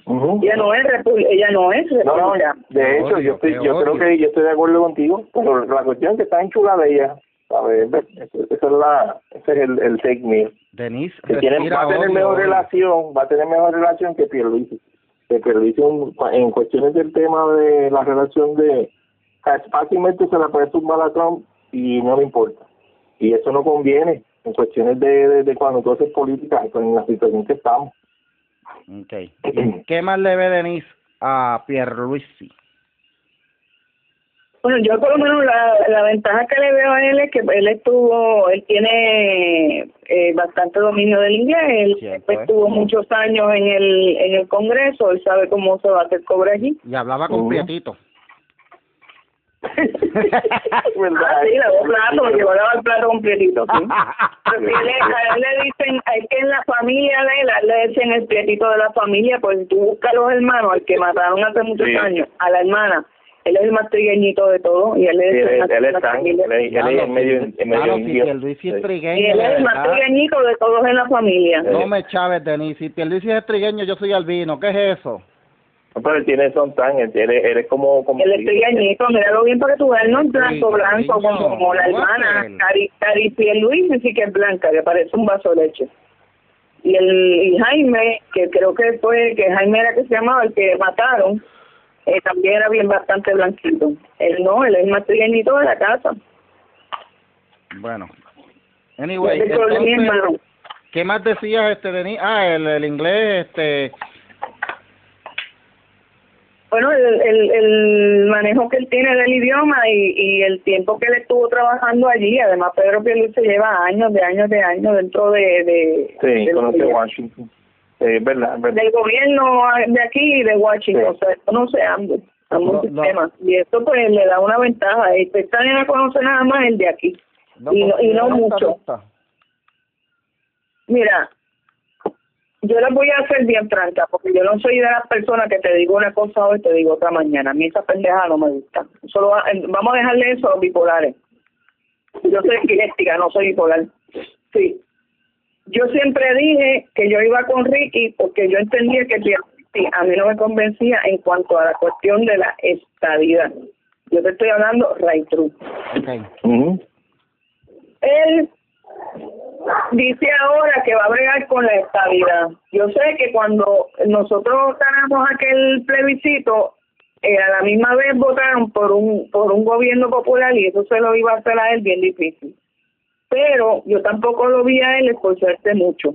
Ujú. Ella no es repu- ella no es No, no, republicana. de hecho, Odio, yo estoy, yo creo que yo estoy de acuerdo contigo, pero la cuestión es que está enchulada ella, ¿sabes? Eso, eso es la, ese es el, el take me. Denis, que tiene, va a tener odio, mejor odio. relación, va a tener mejor relación que Pierluisi. Que Pierluisi en, en cuestiones del tema de la relación de fácilmente se la puede sumar a Trump y no le importa. Y eso no conviene en cuestiones de, de, de cuando tú haces política, pues, en la situación que estamos. Okay. ¿Qué más le ve Denis a Pierluisi? Bueno, yo por lo menos la, la ventaja que le veo a él es que él estuvo, él tiene eh, bastante dominio del inglés, él Cierto, ¿eh? estuvo muchos años en el en el Congreso, él sabe cómo se va a hacer cobre allí. Y hablaba con. Prietito. *laughs* Ah, sí, lavó plato, porque yo lavaba el plato completito, sí. *laughs* Él- a él le dicen, es que en la familia de él, a él le dicen el prietito de la familia, pues si tú buscas a los hermanos, al que mataron hace muchos Sí. años, a la hermana, él es el más trigueñito de todo, y él es Sí, el él, más él es tan, él, medio, en medio Claro, si indio. Pierluisi es Sí. trigueño, Y él de es el más verdad. trigueñito de todos en la familia. No me chaves, Denis. Si Pierluisi es trigueño, yo soy albino. ¿Qué es eso? No, Pero él tiene son tan, él, él, él es como... como Él es trigueñito, míralo bien para que tú veas, no es blanco, blanco, como, como la ¿cómo es hermana? Cari, Cari Luis sí que es blanca, que parece un vaso de leche. Y el y Jaime, que creo que fue, que Jaime era que se llamaba, el que mataron, eh, también era bien bastante blanquito. Él no, él es más trigueñito de la casa. Bueno. Anyway, Ese es mi hermano. entonces, ¿qué más decías, este, Denis? Ah, el, el inglés, este... Bueno, el, el, el manejo que él tiene del idioma y, y el tiempo que él estuvo trabajando allí, además Pedro Pierluisi lleva años, de años, de años dentro de, de, Sí, del, conoce gobierno, Washington. Es verdad, verdad. del gobierno de aquí y de Washington, Sí. o sea, esto no se ambos, ambos No, no. sistemas, y esto pues le da una ventaja, esta esta nena conoce nada más el de aquí, y no, y no mucho. Mira, yo les voy a ser bien franca, porque yo no soy de las personas que te digo una cosa hoy y te digo otra mañana. A mí esa pendeja no me gusta. Solo va- eh, vamos a dejarle eso a los bipolares. Yo soy epiléptica, no soy bipolar. Sí. Yo siempre dije que yo iba con Ricky porque yo entendía que a mí no me convencía en cuanto a la cuestión de la estabilidad. Yo te estoy hablando right true. Okay. Él dice ahora que va a bregar con la estabilidad. Yo sé que cuando nosotros ganamos aquel plebiscito, eh, a la misma vez votaron por un por un gobierno popular y eso se lo iba a hacer a él bien difícil. Pero yo tampoco lo vi a él esforzarse mucho.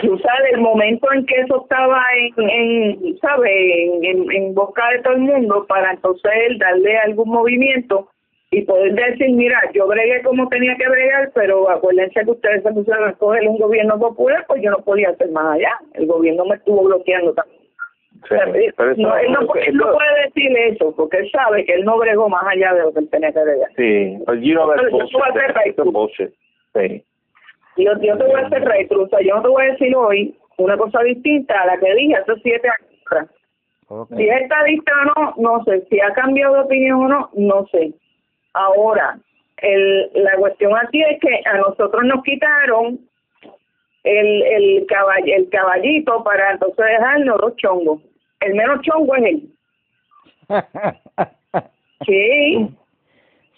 tú sabes, el momento en que eso estaba en, en ¿sabes? En, en, en boca de todo el mundo para entonces él darle algún movimiento y poder decir, mira, yo bregué como tenía que bregar, pero acuérdense que ustedes se pusieron a escoger un gobierno popular, pues yo no podía hacer más allá. El gobierno me estuvo bloqueando también. Sí, pero eso- no, él, no, él no puede decir eso, porque él sabe que él no bregó más allá de lo que él tenía que bregar. Sí, Pero yo bullshit. voy a hacer That's a bullshit. Sí. Yo, yo te voy a hacer retro, o sea, yo no te voy a decir hoy una cosa distinta a la que dije hace siete años. atrás. Si es estadista o no, no sé. Si ha cambiado de opinión o no, no sé. Ahora, el, la cuestión aquí es que a nosotros nos quitaron el, el, caball, el caballito para entonces dejarnos los chongos. El menos chongo es él. *laughs* Sí,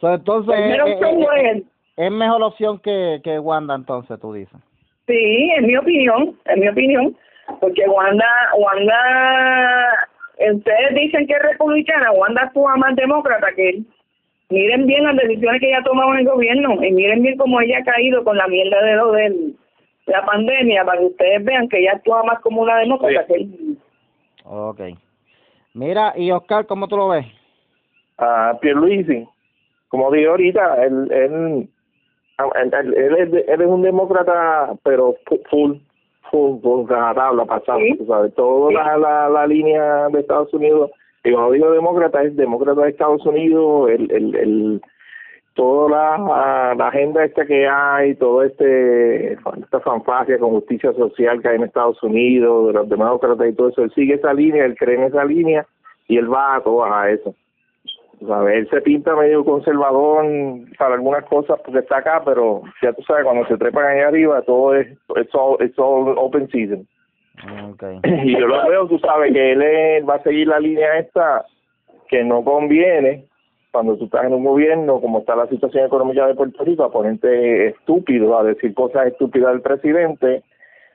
So, entonces, el menos eh, eh, chongo eh, es él. es mejor opción que, que Wanda, entonces, tú dices. Sí, en mi opinión, en mi opinión, porque Wanda, Wanda, ustedes dicen que es republicana, Wanda actúa más demócrata que él. Miren bien las decisiones que ella ha tomado en el gobierno y miren bien cómo ella ha caído con la mierda de lo de la pandemia para que ustedes vean que ella actúa más como una demócrata que él. Ok. Mira, y Oscar, ¿cómo tú lo ves? a Pierluisi, como dije ahorita, él, él, él, él, él es, de- él es un demócrata, pero fu- full, full, full tabla pasada, Sí. tú sabes, toda Sí. la, la, la línea de Estados Unidos, y cuando digo demócrata, es demócrata de Estados Unidos, el, el, el, toda la, la agenda esta que hay, todo este esta fanfarria con justicia social que hay en Estados Unidos, de los demócratas y todo eso, él sigue esa línea, él cree en esa línea y él va a todas a eso. Tú sabes, él se pinta medio conservador para algunas cosas porque está acá, pero ya tú sabes, cuando se trepan ahí arriba, todo es it's all, all open season. *clears throat* Y yo lo veo, tú sabes, que él va a seguir la línea esta que no conviene cuando tú estás en un gobierno, como está la situación económica de Puerto Rico, a ponerte estúpido, a decir cosas estúpidas al presidente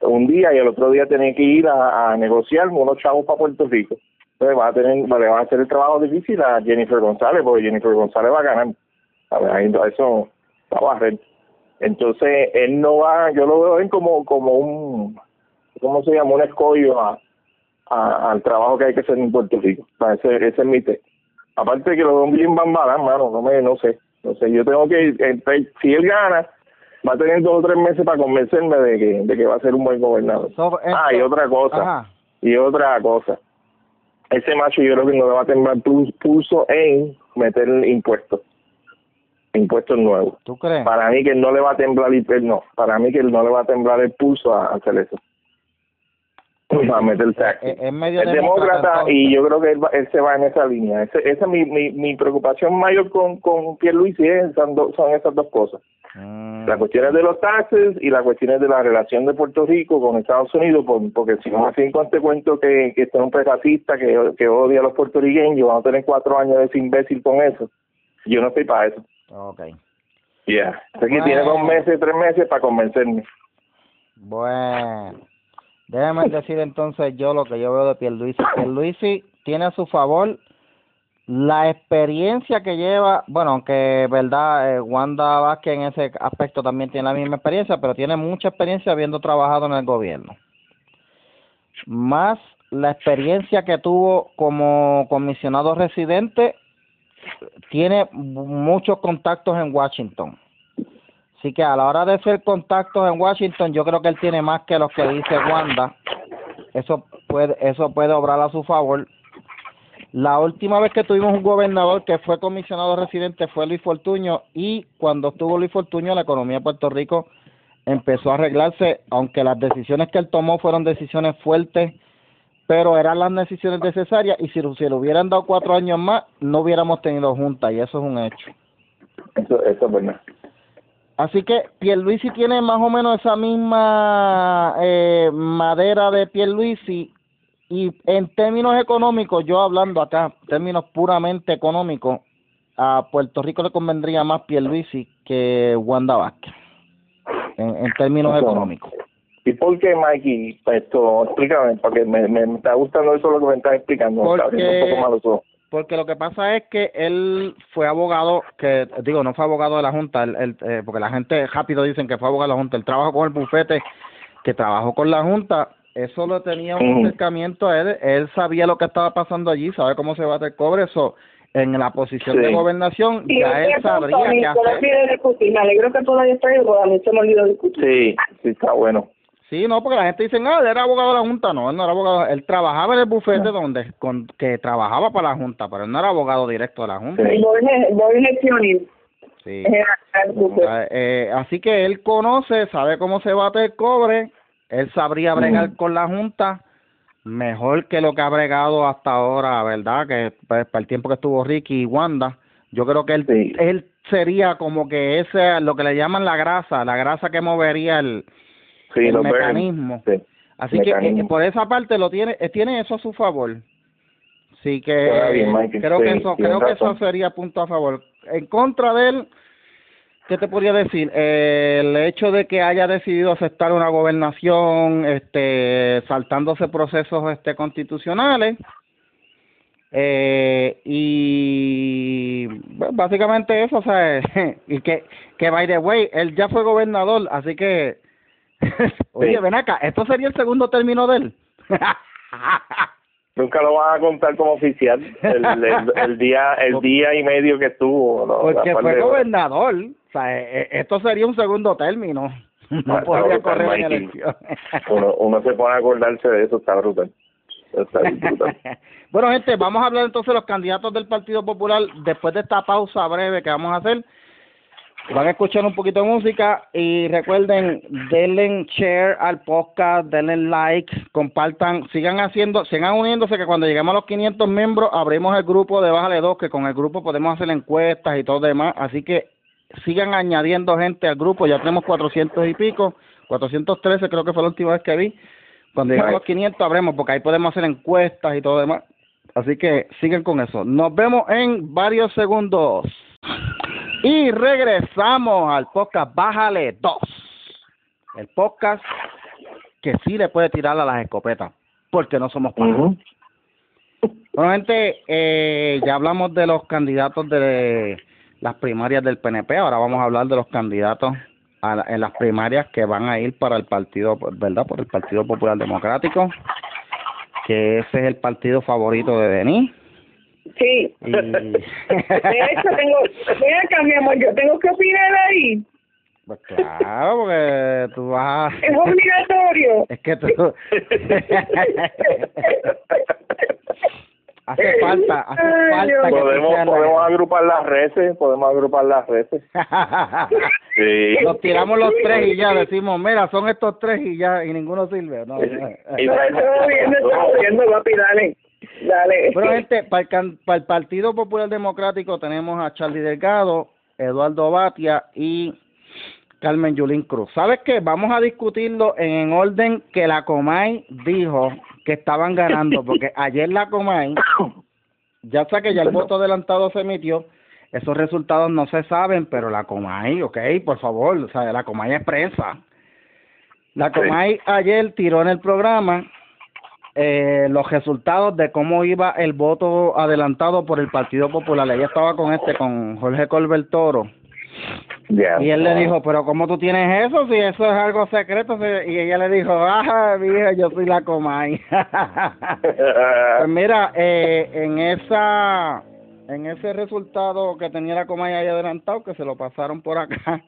un día y el otro día tener que ir a, a negociar unos chavos para Puerto Rico. Entonces va a tener, le va a hacer el trabajo difícil a Jennifer González, porque Jennifer González va a ganar. A ver, eso va a barrer. Entonces, él no va, yo lo veo él como, como un, ¿cómo se llama? Un escollo a, a- al trabajo que hay que hacer en Puerto Rico. O sea, ese, ese es mi té. Aparte que lo veo bien bambada, mano, no me, no sé. No sé, yo tengo que, eh, si él gana, va a tener dos o tres meses para convencerme de que, de que va a ser un buen gobernador. So, Ah, y otra cosa, Ajá. y otra cosa. Ese macho yo creo que no le va a temblar pu- pulso en meter impuestos, impuestos nuevos. ¿Tú crees? Para mí que no le va a temblar el no, para mí que no le va a temblar el pulso a hacer eso. A meter tax. Es, es medio Es demócrata entonces. y yo creo que él, va- él se va en esa línea. Ese- esa es mi, mi, mi preocupación mayor con, con Pierluisi, es, son, do- son esas dos cosas. Mm, Las cuestiones de los taxes y las cuestiones de la relación de Puerto Rico con Estados Unidos, por- porque si no así este cuento que, que este hombre es racista, que, que odia a los puertorriqueños, vamos a tener cuatro años de ese imbécil con eso. Yo no estoy para eso. ok. Ya. Así que tiene dos meses, tres meses para convencerme. Bueno, déjame *laughs* decir entonces yo lo que yo veo de Pierluisi. Pierluisi tiene a su favor la experiencia que lleva, bueno, aunque verdad, eh, Wanda Vázquez en ese aspecto también tiene la misma experiencia, pero tiene mucha experiencia habiendo trabajado en el gobierno. Más la experiencia que tuvo como comisionado residente, tiene muchos contactos en Washington. Así que a la hora de hacer contactos en Washington, yo creo que él tiene más que los que dice Wanda. Eso puede, eso puede obrar a su favor. La última vez que tuvimos un gobernador que fue comisionado residente fue Luis Fortuño y cuando estuvo Luis Fortuño la economía de Puerto Rico empezó a arreglarse, aunque las decisiones que él tomó fueron decisiones fuertes, pero eran las decisiones necesarias y si, si le hubieran dado cuatro años más no hubiéramos tenido junta y eso es un hecho. Eso, es verdad. Así que Pierluisi tiene más o menos esa misma eh, madera de Pierluisi y en términos económicos, yo hablando acá, términos puramente económicos, a Puerto Rico le convendría más Pierluisi que Wanda Vázquez en, en términos Eso. económicos. ¿Y por qué, Mikey? Esto, explícame, porque me, me, me está gustando eso lo que me estás explicando. está Porque- abriendo un poco los ojos. Porque lo que pasa es que él fue abogado, que digo, no fue abogado de la Junta, él, él, eh, porque la gente rápido dicen que fue abogado de la Junta, él trabajó con el bufete que trabajó con la Junta, eso lo tenía un acercamiento a él, él sabía lo que estaba pasando allí, sabe cómo se bate el cobre, eso en la posición de gobernación Y ya él sabría qué hacer. Me alegro que todavía mí se me olvidó discutir. Sí, sí, está bueno. Sí, no, porque la gente dice, ah, él era abogado de la Junta. No, él no era abogado. Él trabajaba en el bufete donde, con, que trabajaba para la Junta, pero él no era abogado directo de la Junta. Sí. Voy. Sí. Sí. Eh, así que él conoce, sabe cómo se bate el cobre, él sabría bregar con la Junta mejor que lo que ha bregado hasta ahora, ¿verdad? Que pues, para el tiempo que estuvo Ricky y Wanda, yo creo que él, Sí. él sería como que ese, lo que le llaman la grasa, la grasa que movería el, Sí, el mecanismo. Sí. Así que mecanismo. eh, por esa parte lo tiene, eh, tiene eso a su favor. Así que bien, creo que eso, creo que eso sería punto a favor. En contra de él, ¿qué te podría decir? Eh, el hecho de que haya decidido aceptar una gobernación, este, saltándose procesos, este, constitucionales, eh, y bueno, básicamente eso, o sea, *laughs* y que, que by the way, él ya fue gobernador, así que, *laughs* oye, ven acá, esto sería el segundo término de él. *laughs* Nunca lo van a contar como oficial el, el, el día el día y medio que estuvo. ¿no? Porque fue de gobernador, o sea, eh, eh, esto sería un segundo término, *laughs* no Ah, podría correr en elecciones. Uno, uno se pone a acordarse de eso, está brutal. Está brutal. bueno, gente, vamos a hablar entonces de los candidatos del Partido Popular después de esta pausa breve que vamos a hacer. Van a escuchar un poquito de música y recuerden, denle share al podcast, denle like, compartan, sigan haciendo, sigan uniéndose que cuando lleguemos a los 500 miembros abrimos el grupo de Bájale 2, que con el grupo podemos hacer encuestas y todo demás, así que sigan añadiendo gente al grupo, ya tenemos 400 y pico, 413 creo que fue la última vez que vi. Cuando lleguemos a los 500 abremos porque ahí podemos hacer encuestas y todo demás. Así que sigan con eso. Nos vemos en varios segundos. Y regresamos al podcast Bájale 2. El podcast que sí le puede tirar a las escopetas. Porque no somos panas. Ujú. Bueno, gente, eh, ya hablamos de los candidatos de las primarias del PNP. Ahora vamos a hablar de los candidatos a la- en las primarias que van a ir para el partido, ¿verdad? Por el Partido Popular Democrático, que ese es el partido favorito de Denis. Sí. Y- De hecho, tengo. Ven acá, mi amor, yo tengo que opinar ahí. Pues claro, porque tú vas. a- Es obligatorio. Es que tú. *laughs* hace falta, hace Ay, falta Dios. que tú podemos la- agrupar las redes, podemos agrupar las redes. *laughs* Sí. Los tiramos los tres y ya decimos, mira, son estos tres y ya, y ninguno sirve. No, Y- No. Dale. Bueno, gente, para el, can- para el Partido Popular Democrático tenemos a Charlie Delgado, Eduardo Batia y Carmen Yulín Cruz. ¿Sabes qué? Vamos a discutirlo en orden que la Comay dijo que estaban ganando, porque *laughs* ayer la Comay, ya sé que ya el voto adelantado se emitió, esos resultados no se saben, pero la Comay, ok, por favor, o sea, la Comay es prensa. La. Comay ayer tiró en el programa eh, los resultados de cómo iba el voto adelantado por el Partido Popular. Ella estaba con este, con Jorge Colbert Toro. Y él le dijo, pero ¿cómo tú tienes eso? Si eso es algo secreto. Y ella le dijo, ah, mija, yo soy la Comay. *laughs* pues mira, eh, en esa en ese resultado que tenía la Comay ahí adelantado, que se lo pasaron por acá,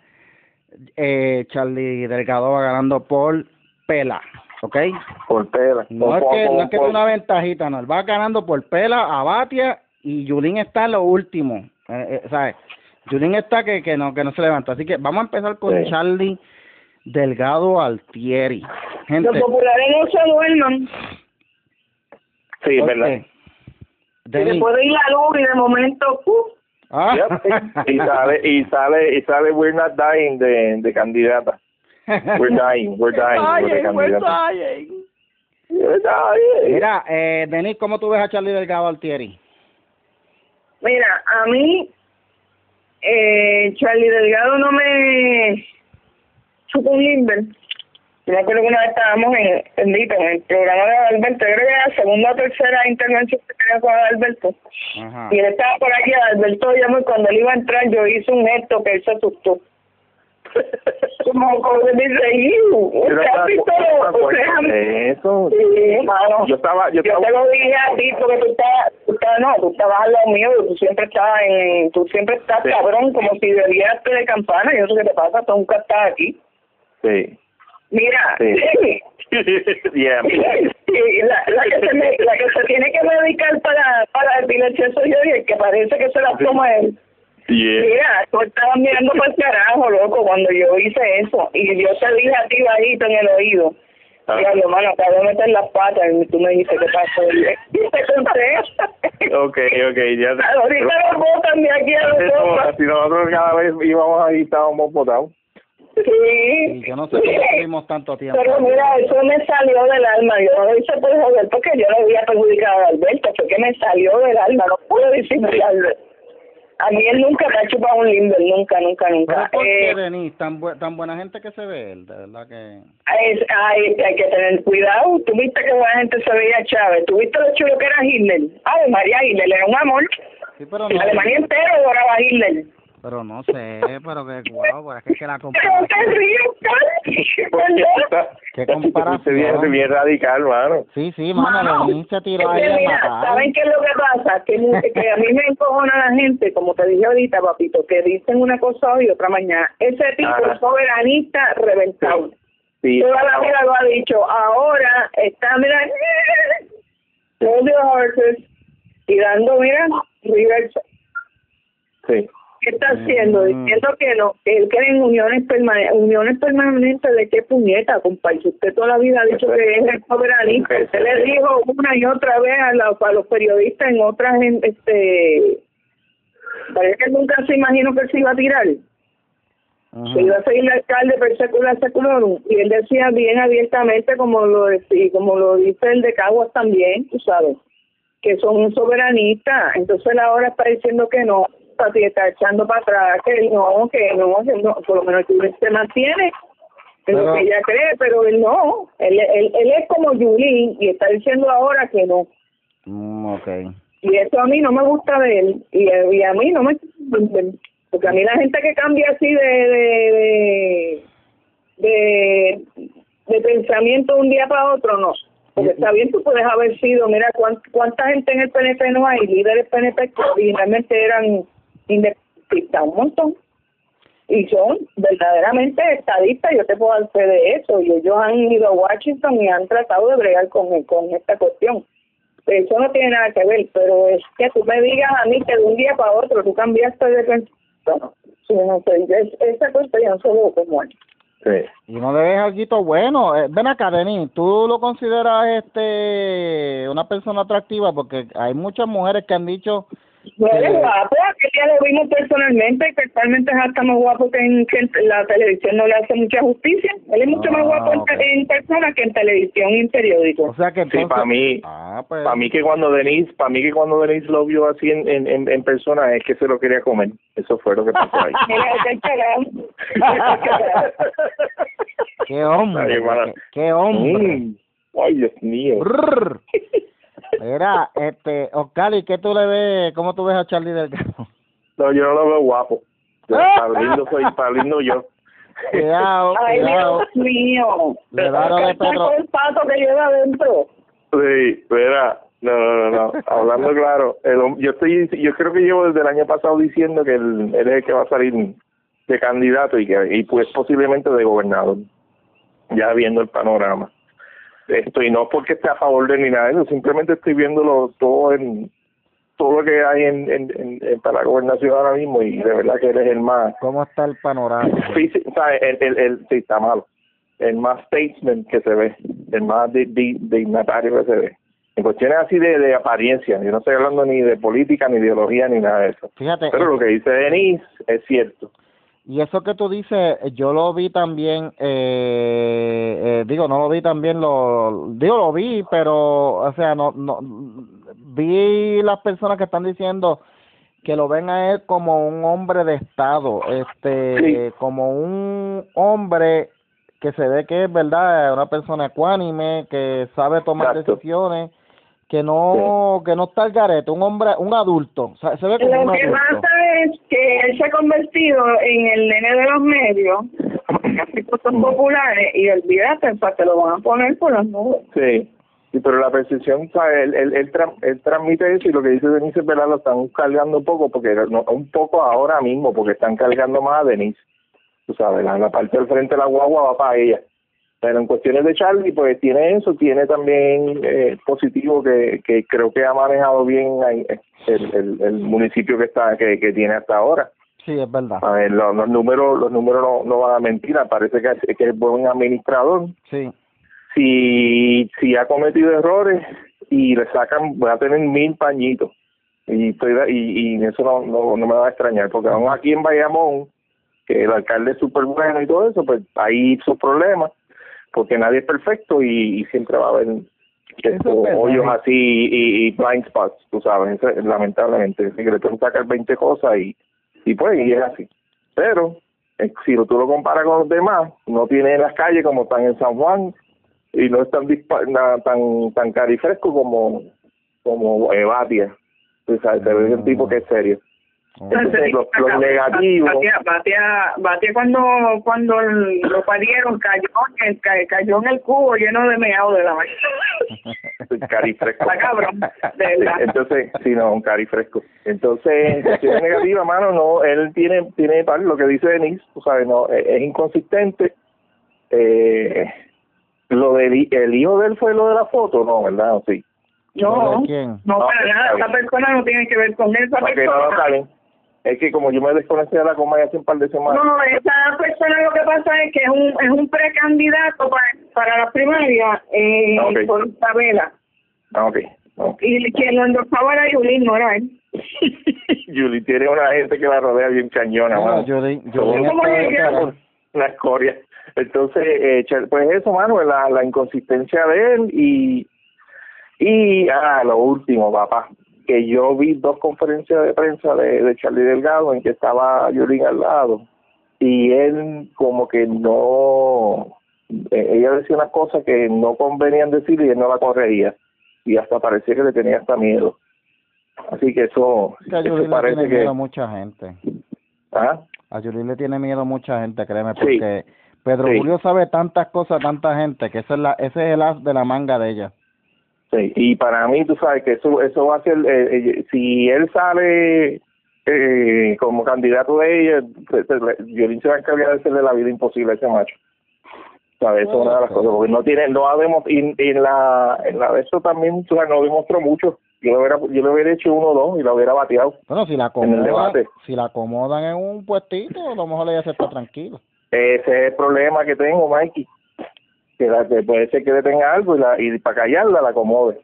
eh, Charlie Delgado va ganando por pela, ¿ok? por tela. No es que, por- no es que tenga una ventajita, no, él va ganando por pela a Batia y Yulín está en lo último, eh, eh, ¿sabes? Yulín está que, que no que no se levanta, así que vamos a empezar con Sí. Charlie Delgado Altieri. Gente, Los populares no se duerman. Sí, es verdad. Se le puede ir la luz y de momento, ¡puf! Ah. Yep. Y sale, y sale, y sale We're Not Dying de, de candidata. *laughs* We're dying, we're dying, we're candidata. We're dying. Mira, eh, Denis, ¿cómo tú ves a Charlie Delgado Altieri? Mira, a mí, eh, Charlie Delgado no me supo un limber. Yo me acuerdo que una vez estábamos en, en, Dito, en el programa de Alberto, yo creo que era la segunda o tercera intervención que tenía con Alberto. Ajá. Y él estaba por aquí, Alberto llamó y cuando él iba a entrar yo hice un gesto que él se asustó. Como reír. Yo no ¿Usted ha estaba- Eso. Yo estaba, yo te lo dije a ti porque tú estabas, tú estabas, no, tú estabas al lado mío, tú siempre estabas en, tú siempre estás Sí. cabrón, como si debieras de campana, yo no sé qué te pasa, tú nunca estás aquí. Sí. Mira, Sí. *laughs* yeah. Sí, la, la, que se me- la que se tiene que medicar para, para epilepsia soy yo y el que parece que se la toma él. Yeah. Mira, tú estabas mirando para el carajo, loco, cuando yo hice eso. Y yo te dije a ti bajito en el oído. Ah. Mira, mi hermano, acabo de meter las patas y tú me dices, ¿qué pasó? Y te conté. Okay, okay, ya. Ahorita nos botan de aquí a los dos. si nosotros cada vez íbamos ahí estábamos botados. Sí. Y yo no sé cómo tuvimos tanto tiempo. Pero mira, eso me salió del alma. Yo no lo hice por joder porque yo no había perjudicado a Alberto. Fue que me salió del alma. No pude disimularlo. A mí él nunca me ha chupado un limber. Nunca, nunca, nunca. ¿por qué, Eh? Tan, bu- tan buena gente que se ve él, de verdad que... es- hay, hay que tener cuidado. Tú viste que buena gente se veía Chávez. Tú viste lo chulo que era Hitler. Ay, María Hitler era un amor. Sí, pero no, Alemania entero adoraba a Hitler. Pero no sé, pero que guau, pero es que, que la *laughs* Pero comparación... te ríes, ¿verdad? *laughs* ¿Qué Se comparación? viene bien radical, mano. Sí, sí, mano, Denis se tiró ahí a mira, matar. ¿Saben qué es lo que pasa? Que, que a mí me encojona la gente, como te dije ahorita, papito, que dicen una cosa hoy y otra mañana. Ese tipo Ajá. es soberanista reventado. Sí. Toda la vida lo ha dicho. Ahora está, mira, todos *laughs* los horses y dando, mira, reversa. Sí. ¿Qué está haciendo? Diciendo que no, que él cree en uniones permanentes. ¿Uniones permanentes de qué puñeta, compadre? Usted toda la vida ha dicho que es el soberanista. Usted le dijo una y otra vez a, la- a los periodistas en otras, este... Parece que nunca se imaginó que él se iba a tirar. Ujú. Que iba a seguir el alcalde per secula seculorum. Y él decía bien abiertamente, como lo, decí- como lo dice el de Caguas también, tú sabes, que son un soberanista. Entonces él ahora está diciendo que no, está, está echando para atrás, que no, que no, que no, por lo menos él se mantiene en lo Pero- que ella cree, pero él no. Él, él, él es como Yulín y está diciendo ahora que no. Mm, ok. Y eso a mí no me gusta de él. Y, y a mí no me... Porque a mí la gente que cambia así de... de, de, de, pensamiento de un día para otro, no. Porque está bien, tú puedes haber sido... Mira, cuán- cuánta gente en el PNP no hay, líderes PNP que originalmente eran independentistas, un montón. Y son verdaderamente estadistas, yo te puedo dar fe de eso. Y ellos han ido a Washington y han tratado de bregar con, con esta cuestión. Eso no tiene nada que ver, pero es que tú me digas a mí que de un día para otro tú cambiaste de pensamiento. Sí, no sé, es- esa cosa yo no se lo como él. Sí. Y no le ves algo bueno. Eh, ven acá, Denis, ¿tú lo consideras este una persona atractiva? Porque hay muchas mujeres que han dicho... No eres guapo, aquel día lo vimos personalmente, que actualmente es hasta más guapo que en, que en la televisión no le hace mucha justicia. Él es mucho más Ah, guapo en, ok. en persona que en televisión y en periódico. O sea que Sí, entonces... para mí, Ah, pues... para mí que cuando Denise, para mí que cuando Denise lo vio así en, en, en, en persona es que se lo quería comer. Eso fue lo que pasó ahí. *laughs* *laughs* ¡Qué hombre! Qué, qué hombre! Mm. Ay, Dios mío. Mira, este, Oscar, ¿y qué tú le ves? ¿Cómo tú ves a Charlie Delgado? No, yo no lo veo guapo. Yo, *laughs* para lindo soy, para lindo yo. Cuidado, Ay, cuidado. Dios mío. Le da lo de Está Pedro. con el pato que lleva adentro. Sí, mira, no, no, no, no. Hablando claro, el, yo estoy, yo creo que llevo desde el año pasado diciendo que él, él es el que va a salir de candidato y que, y pues posiblemente de gobernador, ya viendo el panorama. Esto, y no porque esté a favor de ni nada de eso, simplemente estoy viéndolo todo en, todo lo que hay en, en, en- en- para la gobernación ahora mismo y de verdad que él es el más, ¿Cómo está el panorama? físi- o sea, el, el, el- sí, está malo. El más statesman que se ve, el más di- di- dignatario que se ve. En cuestiones así de, de apariencia, yo no estoy hablando ni de política, ni de ideología, ni nada de eso. Fíjate, Pero eh, lo que dice Denise es cierto. Y eso que tú dices, yo lo vi también, eh, eh, digo, no lo vi también, lo, digo, lo vi, pero, o sea, no, no, vi las personas que están diciendo que lo ven a él como un hombre de Estado, este, Sí. como un hombre que se ve que es verdad, una persona ecuánime, que sabe tomar Exacto. decisiones, que no, que no está al garete, un hombre, un adulto, o sea, se ve como un que adulto. pasa es que él se ha convertido en el nene de los medios, hace cosas populares y olvídate, para te lo van a poner por las nubes. Sí, sí, pero la percepción. Él, él, él, tra- él transmite eso y lo que dice Denise es verdad, lo están cargando un poco, porque no, un poco ahora mismo, porque están cargando más a Denise. Tú sabes, la, la parte del frente de la guagua va para ella. Pero en cuestiones de Charlie, pues tiene eso, tiene también eh, positivo que, que creo que ha manejado bien ahí, eh, el, el, el municipio que está que, que tiene hasta ahora. Sí, es verdad. A ver, los, los números los números no, no van a mentir, parece que, es- que es buen administrador. Sí. Si, si ha cometido errores y le sacan, voy a tener mil pañitos. Y, estoy, y, y eso no, no, no me va a extrañar, porque aún aquí en Bayamón, que el alcalde es súper bueno y todo eso, pues hay sus problemas, porque nadie es perfecto y, y siempre va a haber estos es verdad. hoyos así y, y blind spots, tú sabes, lamentablemente. Así que le pueden sacar 20 cosas y, y pues, y es así. Pero, eh, si tú lo comparas con los demás, no tiene las calles como están en San Juan y no es tan tan tan carifresco como como eh, Batia. Tú sabes, te ves el tipo que es serio. Entonces, los, los negativos, Batia, Batia, Batia cuando cuando lo parieron cayó, en el- ca- cayó en el cubo lleno de meado de la *laughs* cabrón, de verdad. Entonces, sí, no, un carifresco. Entonces, en cuestiones negativas, mano, no, él tiene, tiene tal, lo que dice Denise, tú sabes, no, es, es inconsistente. Eh, lo del el hijo de él fue lo de la foto, no, ¿verdad? ¿O Sí. No, no, No, para nada, esa persona no tiene que ver con él, esa no persona. Es que como yo me desconecté de la coma hace un par de semanas. No, esa persona lo que pasa es que es un, es un precandidato para, para la primaria eh, Ah, ok. por Isabela. Ah, ok. ok. Y quien lo endosaba era Yulín, no era él. *laughs* Julie tiene una gente que la rodea bien cañona, Bueno, mano. Yulín- Yulín una escoria. Entonces, eh, pues eso, mano, la, la inconsistencia de él y, y, ah, lo último, papá, que yo vi dos conferencias de prensa de, de Charlie Delgado en que estaba Yulín al lado y él como que no, eh, ella decía unas cosas que no convenían decir y él no la corregía y hasta parecía que le tenía hasta miedo. Así que eso, Es que a eso Yulín le tiene que... miedo a mucha gente. ¿Ah? A Yulín le tiene miedo mucha gente, créeme, Sí. porque Pedro Sí. Julio sabe tantas cosas, tanta gente, que ese es, la, ese es el as de la manga de ella. Sí, y para mí, tú sabes que eso eso va a ser, eh, eh, si él sale eh, como candidato de ella, Violín se va a encargar de hacerle la vida imposible a ese macho. ¿Sabes? Eso es una de las cosas, porque no tiene, no ha demo- y, y en la, en la de eso también, tú sabes, no demostró mucho. Yo le hubiera, yo le hubiera hecho uno o dos y la hubiera bateado. Bueno, si la En acomodan, debate. si la acomodan en un puestito, a lo mejor ella se está tranquila. Ese es el problema que tengo, Mikey. Que, la, que puede ser que le tenga algo y, la, y para callarla la acomode.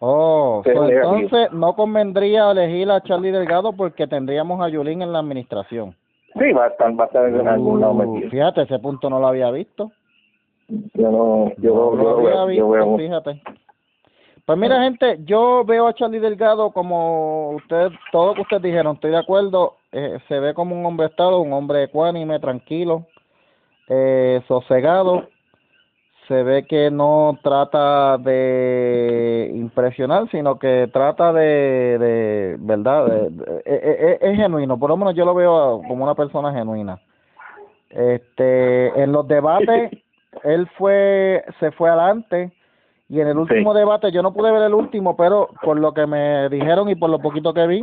Oh, entonces no convendría elegir a Charlie Delgado porque tendríamos a Yulín en la administración. Sí, va a estar, va a estar en algún lado Uh, metido. fíjate, ese punto no lo había visto. Yo no, yo, No yo, lo había veo, yo visto, veo. fíjate. Pues mira, gente, yo veo a Charlie Delgado como usted, todo lo que ustedes dijeron, estoy de acuerdo. eh, se ve como un hombre estado, un hombre ecuánime, tranquilo, eh, sosegado. Se ve que no trata de impresionar, sino que trata de, de verdad, de- de- eh, eh, es genuino. Por lo menos yo lo veo como una persona genuina. Este, en los debates, él fue, se fue adelante y en el último debate, yo no pude ver el último, pero por lo que me dijeron y por lo poquito que vi,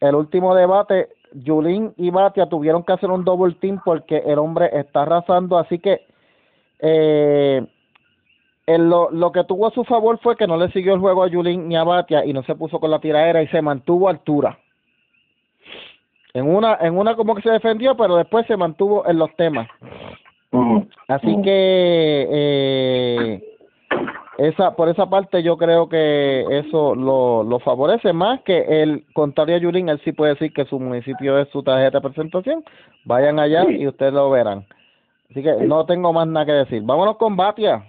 el último debate, Yulín y Batia tuvieron que hacer un double team porque el hombre está arrasando, así que eh, en lo, lo que tuvo a su favor fue que no le siguió el juego a Yulín ni a Batia y no se puso con la tiradera y se mantuvo a altura. En una, en una como que se defendió, pero después se mantuvo en los temas. Ujú. Así que eh, esa por esa parte yo creo que eso lo, lo favorece más que el contrario a Yulín, él sí puede decir que su municipio es su tarjeta de presentación. Vayan allá y ustedes lo verán. Así que no tengo más nada que decir. Vámonos con Batia.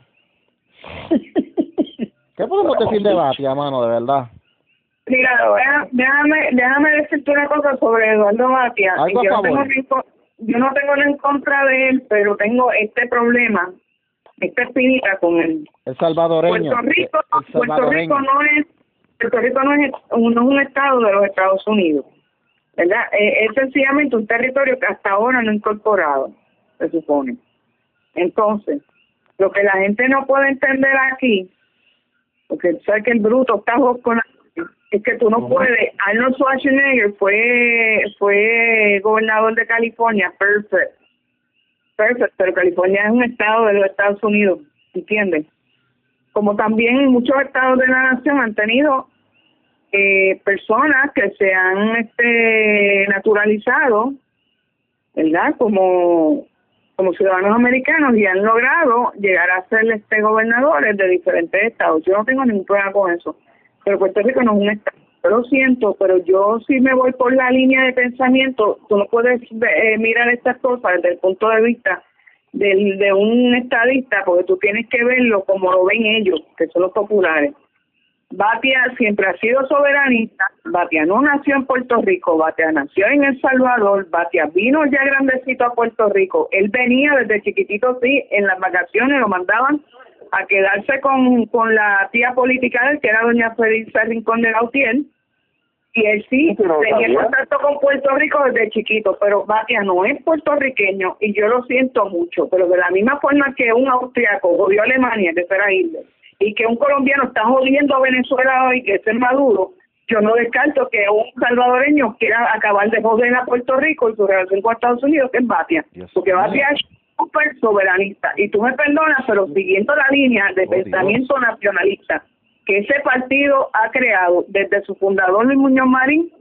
¿Qué podemos decir de Batia, mano, de verdad? Mira, déjame, déjame decirte una cosa sobre Eduardo Batia. Yo, no favor. tengo yo no tengo nada en contra de él, pero tengo este problema, esta espinita con él. El salvadoreño. Puerto Rico, el Puerto. Rico no es Puerto Rico no es, no es un estado de los Estados Unidos. ¿verdad? Eh, es sencillamente un territorio que hasta ahora no ha incorporado, se supone. Entonces, lo que la gente no puede entender aquí, porque sabe que el bruto está con es que tú no puedes. Arnold Schwarzenegger fue fue gobernador de California, perfect, perfect, pero California es un estado de los Estados Unidos, ¿entiendes? Como también muchos estados de la nación han tenido eh, personas que se han este, naturalizado, ¿verdad? Como como ciudadanos americanos y han logrado llegar a ser este gobernadores de diferentes estados. Yo no tengo ningún problema con eso, pero Puerto Rico no es un estado. Lo siento, pero yo sí me voy por la línea de pensamiento. Tú no puedes eh, mirar estas cosas desde el punto de vista del, de un estadista, porque tú tienes que verlo como lo ven ellos, que son los populares. Batia siempre ha sido soberanista, Batia no nació en Puerto Rico, Batia nació en El Salvador, Batia vino ya grandecito a Puerto Rico, él venía desde chiquitito, sí, en las vacaciones lo mandaban a quedarse con, con la tía política de él, que era doña Felisa Rincón de Gautier, y él sí tenía contacto con Puerto Rico desde chiquito, pero Batia no es puertorriqueño y yo lo siento mucho, pero de la misma forma que un austriaco jodió a Alemania, que era Hitler, y que un colombiano está jodiendo a Venezuela hoy, que es el Maduro, yo no descarto que un salvadoreño quiera acabar de joder a Puerto Rico y su relación con Estados Unidos, que es Batia. porque Batia es súper soberanista. Y tú me perdonas, pero siguiendo la línea de oh, pensamiento nacionalista que ese partido ha creado desde su fundador Luis Muñoz Marín,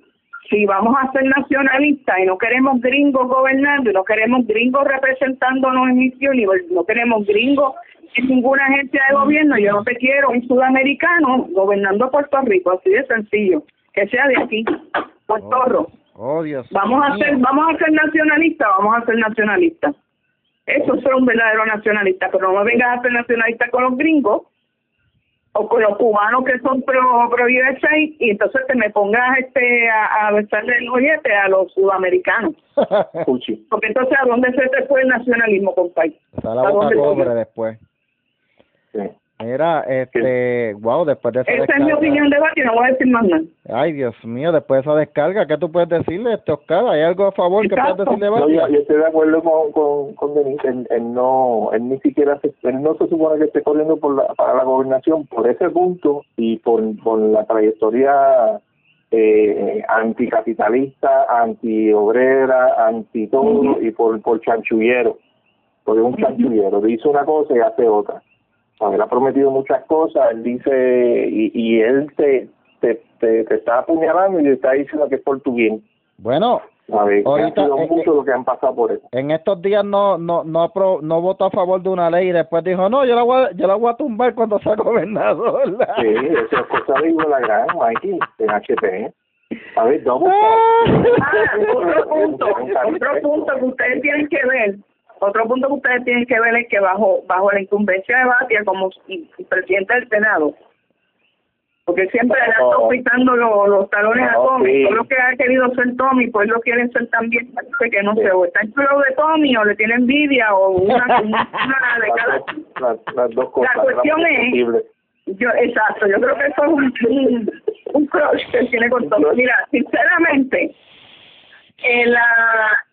si vamos a ser nacionalistas y no queremos gringos gobernando y no queremos gringos representándonos en misión y no queremos gringos en ninguna agencia de gobierno, yo no te quiero un sudamericano gobernando Puerto Rico, así de sencillo, que sea de aquí, Puerto oh, oh, vamos a ser, vamos a ser nacionalistas, vamos a ser nacionalistas. Eso es un verdadero nacionalista, pero no me vengas a ser nacionalista con los gringos o con los cubanos que son pro, pro y entonces te me pongas este a, a besarle el ojete a los sudamericanos. *laughs* Porque entonces ¿a dónde se te fue el nacionalismo, compadre? Está la boca después. Mira, este, wow, después de esa Esa es mi opinión de y no voy a decir más nada. Ay, Dios mío, después de esa descarga, ¿qué tú puedes decirle, este Oscar? ¿Hay algo a favor que puedas decirle No, yo, estoy de acuerdo con, con, con Denise, él, no, él ni siquiera, se, él no se supone que esté corriendo por la, para la gobernación por ese punto y por, por la trayectoria eh, anticapitalista, antiobrera, anti todo y por, por chanchullero, porque es un chanchullero, dice una cosa y hace otra él ha prometido muchas cosas, él dice, y, y él te, te, te, está apuñalando y te está diciendo que es por tu bien. Bueno, ahorita mucho lo que han pasado por eso. En estos días no no no no votó a favor de una ley y después dijo, no, yo la voy a, yo la voy a tumbar cuando sea *laughs* gobernador. Sí, eso es cosa de la gran, Mikey, en HP. A ver, doble. Ah, *laughs* otro punto, otro punto que ustedes tienen que ver otro punto que ustedes tienen que ver es que bajo bajo la incumbencia de Batia como presidente del Senado, porque siempre le estado pisando los, talones a Tommy, todo lo que ha querido ser Tommy, pues lo quieren ser también, parece que no sé, o está en de Tommy o le tiene envidia o una, una, *laughs* de cada... Las, dos cosas. La cuestión es... Yo, exacto, yo creo que eso es un, un, crush que tiene con Tommy. Mira, sinceramente, en la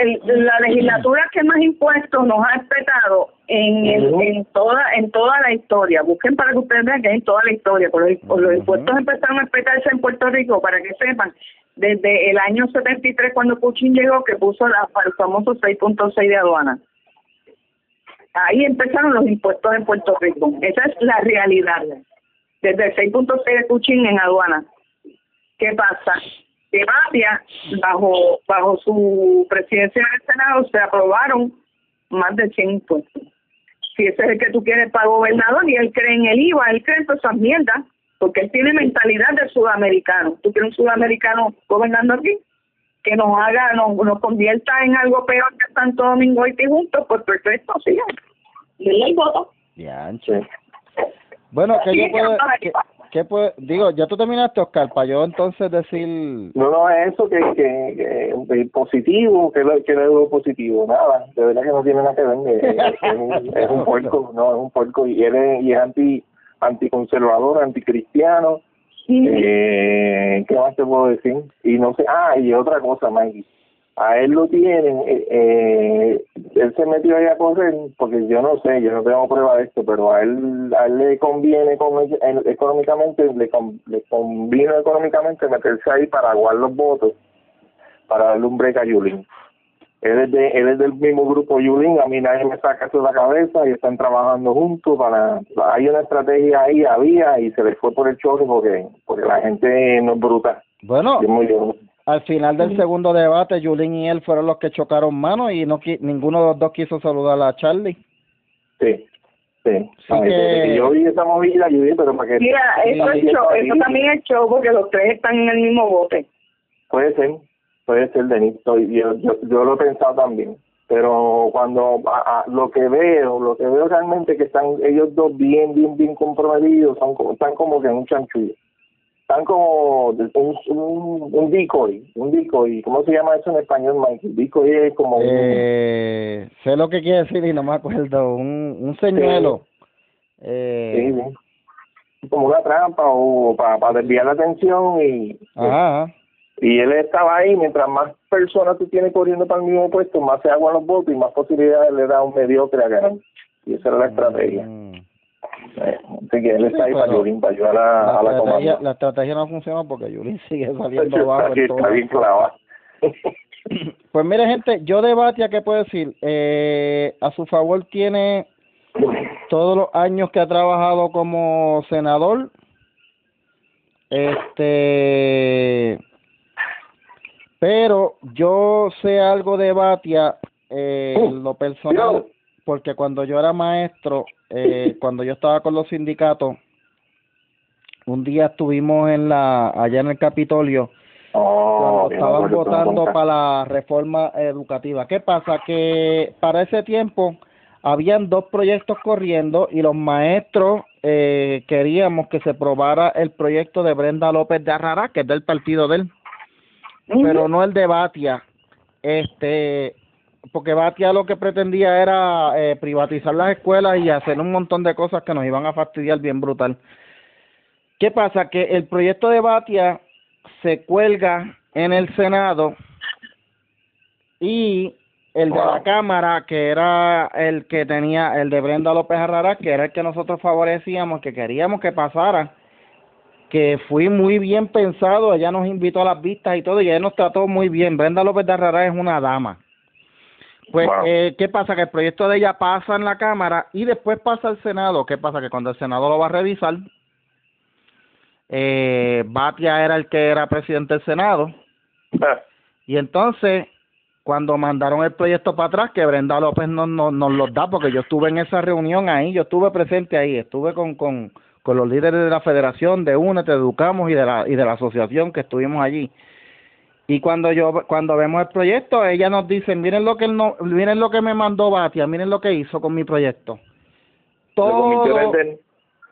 el, la legislatura que más impuestos nos ha respetado en, en toda en toda la historia. Busquen para que ustedes vean que es en toda la historia. Por los, los impuestos empezaron a respetarse en Puerto Rico, para que sepan, desde el año 73 cuando Puchin llegó, que puso la, el famoso 6.6 de aduana. Ahí empezaron los impuestos en Puerto Rico. Esa es la realidad. Desde el 6.6 de Puchin en aduana. ¿Qué pasa? Que bajo, bajo su presidencia en el Senado, se aprobaron más de 100 impuestos. Si ese es el que tú quieres para gobernador y él cree en el IVA, él cree en todas esas mierdas, porque él tiene mentalidad de sudamericano. ¿Tú quieres un sudamericano gobernando aquí? Que nos haga, nos, nos convierta en algo peor que Santo Domingo y juntos, pues perfecto, sí. Denle el voto. Ya, Bueno, que yo puedo... ¿Qué puede, digo, ya tú terminaste, Oscar, para yo entonces decir... No, no, es eso que, que, que positivo, que, que es lo positivo, nada, de verdad que no tiene nada que ver, *laughs* es, un, es un puerco, no, es un puerco y él es, y es anti anticonservador, anticristiano, Eh, ¿Qué más te puedo decir? Y no sé, ah, y otra cosa, Mikey. A él lo tienen, eh, él se metió ahí a correr, porque yo no sé, yo no tengo prueba de esto, pero a él, a él le conviene económicamente, le, con, le convino económicamente meterse ahí para aguar los votos, para darle un break a Yulín. Él es, de, él es del mismo grupo Yulín, a mí nadie me saca eso de la cabeza y están trabajando juntos para... Hay una estrategia ahí, había, y se les fue por el chorro porque, porque la gente no es bruta. Bueno, Es muy- al final del segundo debate, Yulín y él fueron los que chocaron manos y no qui- ninguno de los dos quiso saludar a Charlie. Sí, sí. Sí que- que yo vi esa movida, yo dije, pero para qué... Mira, eso, es show, eso también es show porque los tres están en el mismo bote. Puede ser, puede ser, Denis. Yo, yo, yo lo he pensado también. Pero cuando a- a- lo que veo, lo que veo realmente que están ellos dos bien, bien, bien comprometidos, son como, están como que en un chanchullo. Están como un, un, un decoy, un decoy. ¿Cómo se llama eso en español, Mike? Decoy es como un- Eh, sé lo que quiere decir y no me acuerdo. Un, un señuelo. Eh, sí, sí. como una trampa o para desviar la atención y Ajá. y él estaba ahí mientras más personas tú tienes corriendo para el mismo puesto más se aguan los votos y más posibilidades le da a un mediocre a ganar y esa era la estrategia Mm. Eh, así que él está ahí Sí, para, pero ayudar, para ayudar a, La, a la estrategia, comanda la estrategia no funciona porque Yulín *laughs* sigue saliendo está, en está bien clavado *laughs* Pues mire, gente, yo de Batia, ¿qué puedo decir? Eh, a su favor tiene todos los años que ha trabajado como senador. Este. Pero yo sé algo de Batia, eh, en lo personal, porque cuando yo era maestro, eh, *laughs* cuando yo estaba con los sindicatos, un día estuvimos en la allá en el Capitolio oh, cuando estaban votando para la reforma educativa. ¿Qué pasa? Que para ese tiempo habían dos proyectos corriendo y los maestros eh, queríamos que se probara el proyecto de Brenda López de Arrara, que es del partido de él, pero no el de Batia. Este, porque Batia lo que pretendía era eh, privatizar las escuelas y hacer un montón de cosas que nos iban a fastidiar bien brutal. ¿Qué pasa? Que el proyecto de Batia se cuelga en el Senado y el de la Cámara, que era el que tenía, el de Brenda López Arrara, que era el que nosotros favorecíamos, que queríamos que pasara, que fue muy bien pensado, ella nos invitó a las vistas y todo, y ella nos trató muy bien. Brenda López de Arrara es una dama. Pues, Wow. eh, ¿qué pasa? Que el proyecto de ella pasa en la Cámara y después pasa al Senado. ¿Qué pasa? Que cuando el Senado lo va a revisar, eh, Batia era el que era presidente del Senado. *laughs* Y entonces, cuando mandaron el proyecto para atrás, que Brenda López nos, nos, nos los da, porque yo estuve en esa reunión ahí, yo estuve presente ahí, estuve con, con, con los líderes de la federación, de UNE, Te Educamos y de la, y de la asociación que estuvimos allí. Y cuando yo, cuando vemos el proyecto, ella nos dice, miren lo que él no, miren lo que me mandó Batia, miren lo que hizo con mi proyecto. Todo,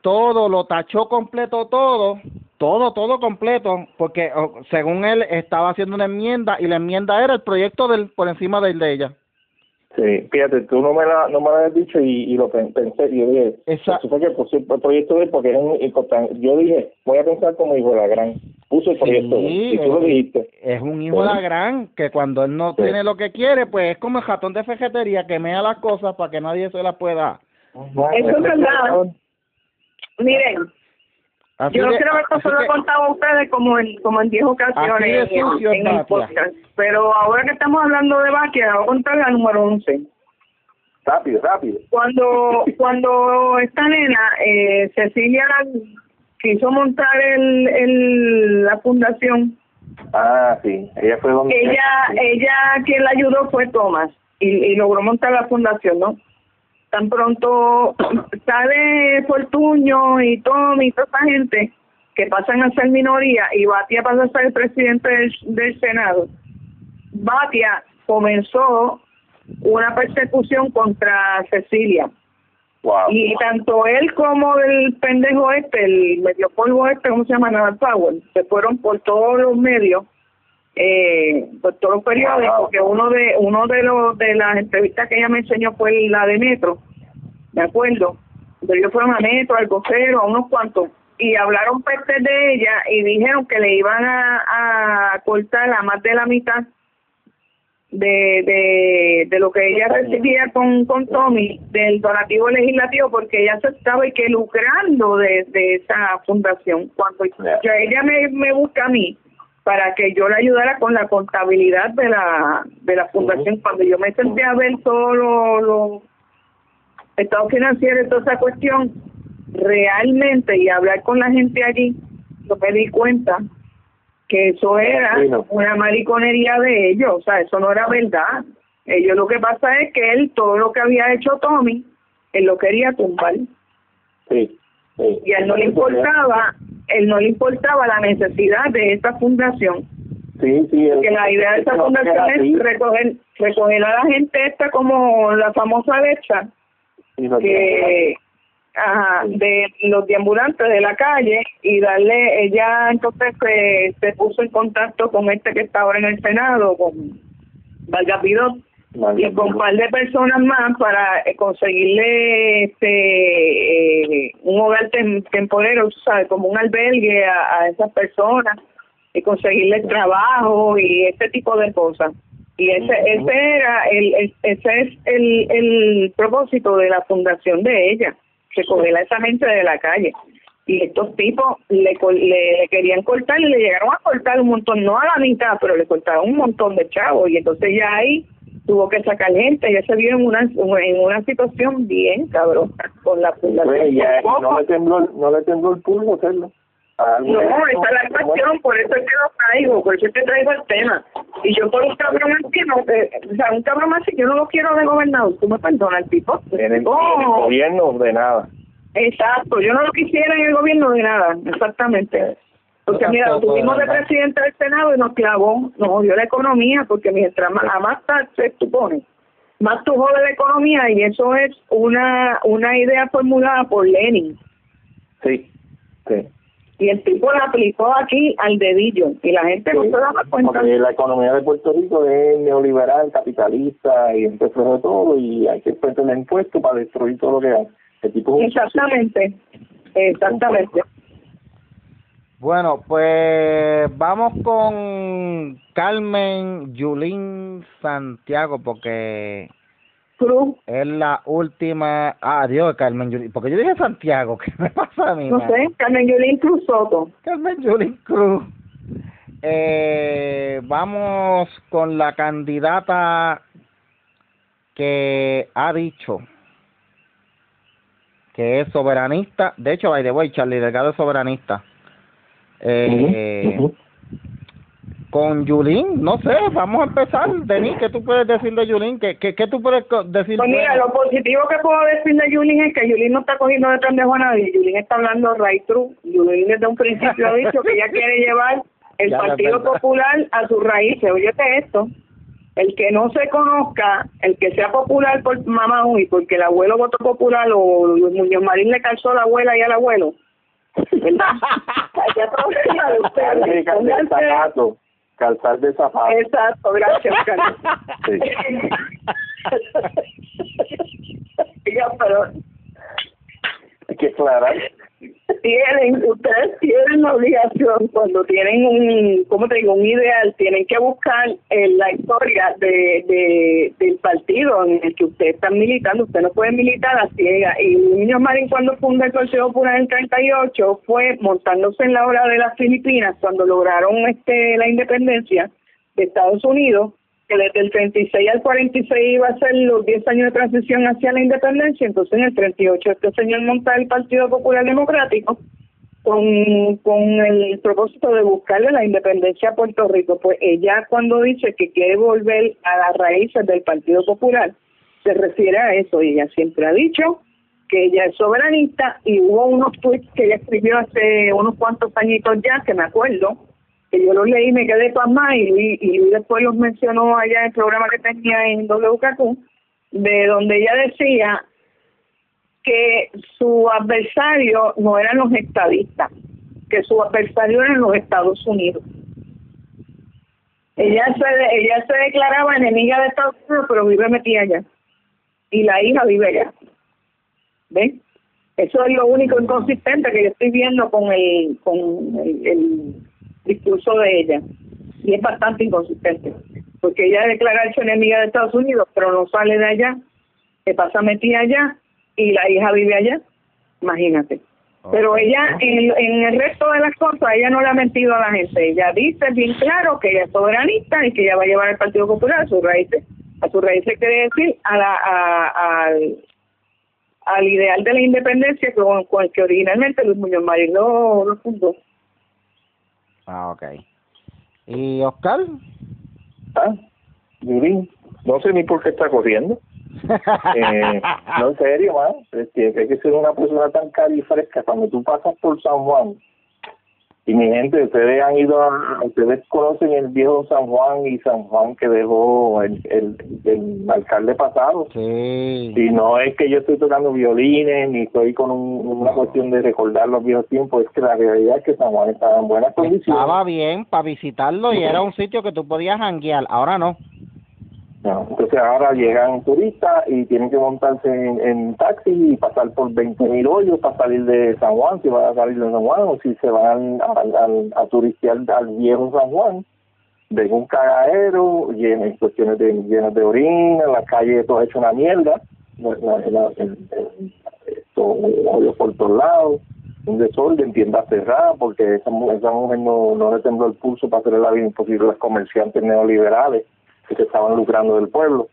todo, lo tachó completo todo, todo, todo completo, porque oh, según él estaba haciendo una enmienda y la enmienda era el proyecto del por encima del de ella. Sí, fíjate, tú no me, la, no me lo habías dicho y, y lo pen- pensé, y yo dije, eso fue que puse el proyecto de él porque es un importante. Yo dije, voy a pensar como hijo de la gran. Puso el proyecto de él, y tú lo dijiste. es un hijo de la gran que cuando él no Sí. tiene lo que quiere, pues es como el ratón de fejetería que mea las cosas para que nadie se las pueda. Eso es verdad. Miren, Así yo no de- quiero ver así se lo he que- contado a ustedes como en, como en 10 Así ocasiones en, sucio es en el podcast. Pero ahora que estamos hablando de Batia, voy a contar la número 11. Rápido, rápido. Cuando *laughs* cuando esta nena, eh, Cecilia, quiso montar el, el la fundación, Ah, sí, ella fue donde... ella ella quien la ayudó fue Tomás y, y logró montar la fundación, ¿no? Tan pronto *clears throat* sale Fortuño y Tommy y toda esa gente que pasan a ser minoría y Batia pasa a ser el presidente del, del Senado, Batia comenzó una persecución contra Cecilia. Wow. Y tanto él como el pendejo este, el medio polvo este, ¿cómo se llama? Naval Power, se fueron por todos los medios, eh, por todos los periódicos, que uno de uno de los de las entrevistas que ella me enseñó fue la de Metro, me acuerdo, pero ellos fueron a Metro, al vocero, a unos cuantos, y hablaron peste de ella y dijeron que le iban a, a cortar a más de la mitad de, de, de lo que ella recibía con, con Tommy del donativo legislativo porque ella se estaba y que lucrando de, de esa fundación. Cuando ya ella me, me busca a mí para que yo le ayudara con la contabilidad de la de la fundación cuando yo me senté a ver todo lo, lo estado financiero y toda esa cuestión realmente y hablar con la gente allí yo me di cuenta que eso era una mariconería de ellos, o sea, eso no era verdad. Ellos lo que pasa es que él, todo lo que había hecho Tommy, él lo quería tumbar. Sí, Y a él no le importaba, él no le importaba la necesidad de esta fundación. Sí, sí. Que la idea de esta fundación es recoger, recoger a la gente esta como la famosa lecha, que Ajá, de los deambulantes de la calle y darle, ella entonces se, se puso en contacto con este que está ahora en el Senado, con Vargas Vidot, y con un par de personas más para eh, conseguirle este eh, un hogar temporero, ¿sabes? como un albergue a, a esas personas y conseguirle trabajo y este tipo de cosas. Y ese, ese era el, el, ese es el, el propósito de la fundación de ella recoger a esa gente de la calle. Y estos tipos le, le, querían cortar y le llegaron a cortar un montón, no a la mitad, pero le cortaron un montón de chavos. Y entonces ya ahí tuvo que sacar gente, ya se vio en una en una situación bien cabrosa con la fundación. Pues ya, no le tembló, no le tembló el pulso hacerlo. No, esa es la cuestión, por eso es que lo traigo, por eso es que traigo el tema. Y yo por un cabrón así, no, eh, o sea, un cabrón así, yo no lo quiero de gobernador, tú me perdonas, el tipo. En el, gobierno de nada. Exacto, yo no lo quisiera en el gobierno de nada, exactamente. Porque mira, lo tuvimos de presidente del Senado y nos clavó, nos jodió la economía, porque mientras más, a más taxes tú pones, más tú jodes la economía y eso es una, una idea formulada por Lenin. Sí, sí y el tipo la aplicó aquí al dedillo y la gente no se daba cuenta. Porque la economía de Puerto Rico es neoliberal, capitalista y empezó de todo y hay que ponerle impuestos para destruir todo lo que hay. El tipo exactamente, exactamente. Bueno, pues vamos con Carmen Yulín Santiago porque es la última. Ah, Dios, Carmen Yulín. Porque yo dije Santiago. *laughs* ¿Qué me pasa a mí? No sé, Carmen Yulín Cruz Soto. Carmen Yulín Cruz. Eh, vamos con la candidata que ha dicho que es soberanista. De hecho, by the way, Charlie Delgado es soberanista. Eh, con Yulín, no sé, vamos a empezar. Denis, ¿qué tú puedes decir de Yulín? ¿Qué, qué, qué tú puedes decir? Pues mira, lo positivo que puedo decir de Yulín es que Yulín no está cogiendo de pendejo a nadie. Yulín está hablando right true. Yulín desde un principio ha dicho que ella quiere llevar el Partido Popular a sus raíces. Óyete esto. El que no se conozca, el que sea popular por mamá y porque el abuelo votó popular o Muñoz Marín le calzó a la abuela y al abuelo. *laughs* Calzar de zapatos. Exacto, gracias, Carlos. Sí. *laughs* pero... Hay que aclarar. Tienen, ustedes tienen la obligación cuando tienen un, ¿cómo te digo? Un ideal, tienen que buscar en la historia de, de, del partido en el que ustedes están militando. Usted no puede militar a ciega. Y Niño Marín cuando fundó el Partido Popular en el 38 fue montándose en la hora de las Filipinas cuando lograron este la independencia de Estados Unidos que desde el 36 al 46 iba a ser los 10 años de transición hacia la independencia, entonces en el 38 este señor monta el Partido Popular Democrático con, con el propósito de buscarle la independencia a Puerto Rico. Pues ella cuando dice que quiere volver a las raíces del Partido Popular, se refiere a eso y ella siempre ha dicho que ella es soberanista y hubo unos tweets que ella escribió hace unos cuantos añitos ya, que me acuerdo, que yo los leí me quedé pasmada y, y después los mencionó allá en el programa que tenía en WKQ, de donde ella decía que su adversario no eran los estadistas, que su adversario eran los Estados Unidos. Ella se, ella se declaraba enemiga de Estados Unidos, pero vive metida allá. Y la hija vive allá. ¿Ven? Eso es lo único inconsistente que yo estoy viendo con el, con el discurso de ella. Y es bastante inconsistente. Porque ella declara hecho enemiga de Estados Unidos, pero no sale de allá, se pasa metida allá y la hija vive allá. Imagínate. Pero ella, en, en el resto de las cosas, ella no le ha mentido a la gente. Ella dice bien claro que ella es soberanista y que ella va a llevar al Partido Popular a sus raíces. A sus raíces quiere decir a la, a, al, al ideal de la independencia con, con el que originalmente Luis Muñoz Marín lo, lo fundó. Ah, ok. ¿Y Oscar? ¿Ah? Yuri, no sé ni por qué está corriendo. *laughs* Eh, no, en serio, man. Tiene que ser una persona tan cara y fresca. Cuando tú pasas por San Juan, y mi gente, ustedes han ido, a, ustedes conocen el viejo San Juan y San Juan que dejó el, el, el alcalde pasado. Sí. Y no es que yo estoy tocando violines ni estoy con un- una cuestión de recordar los viejos tiempos, es que la realidad es que San Juan estaba en buenas condiciones. Estaba bien para visitarlo y era un sitio que tú podías janguear. Ahora no. Entonces ahora llegan turistas y tienen que montarse en, en taxi y pasar por 20 mil hoyos para salir de San Juan, si van a salir de San Juan o si se van a, a, a turistear al viejo San Juan. Ven un cagadero, lleno, en cuestiones de, llenas de orina, la calle todo hecho una mierda, hoyos por todos lados, un desorden, tiendas cerradas, porque esa, esa mujer no, no le tembló el pulso para hacerle la vida imposible a los comerciantes neoliberales que se estaban lucrando del pueblo.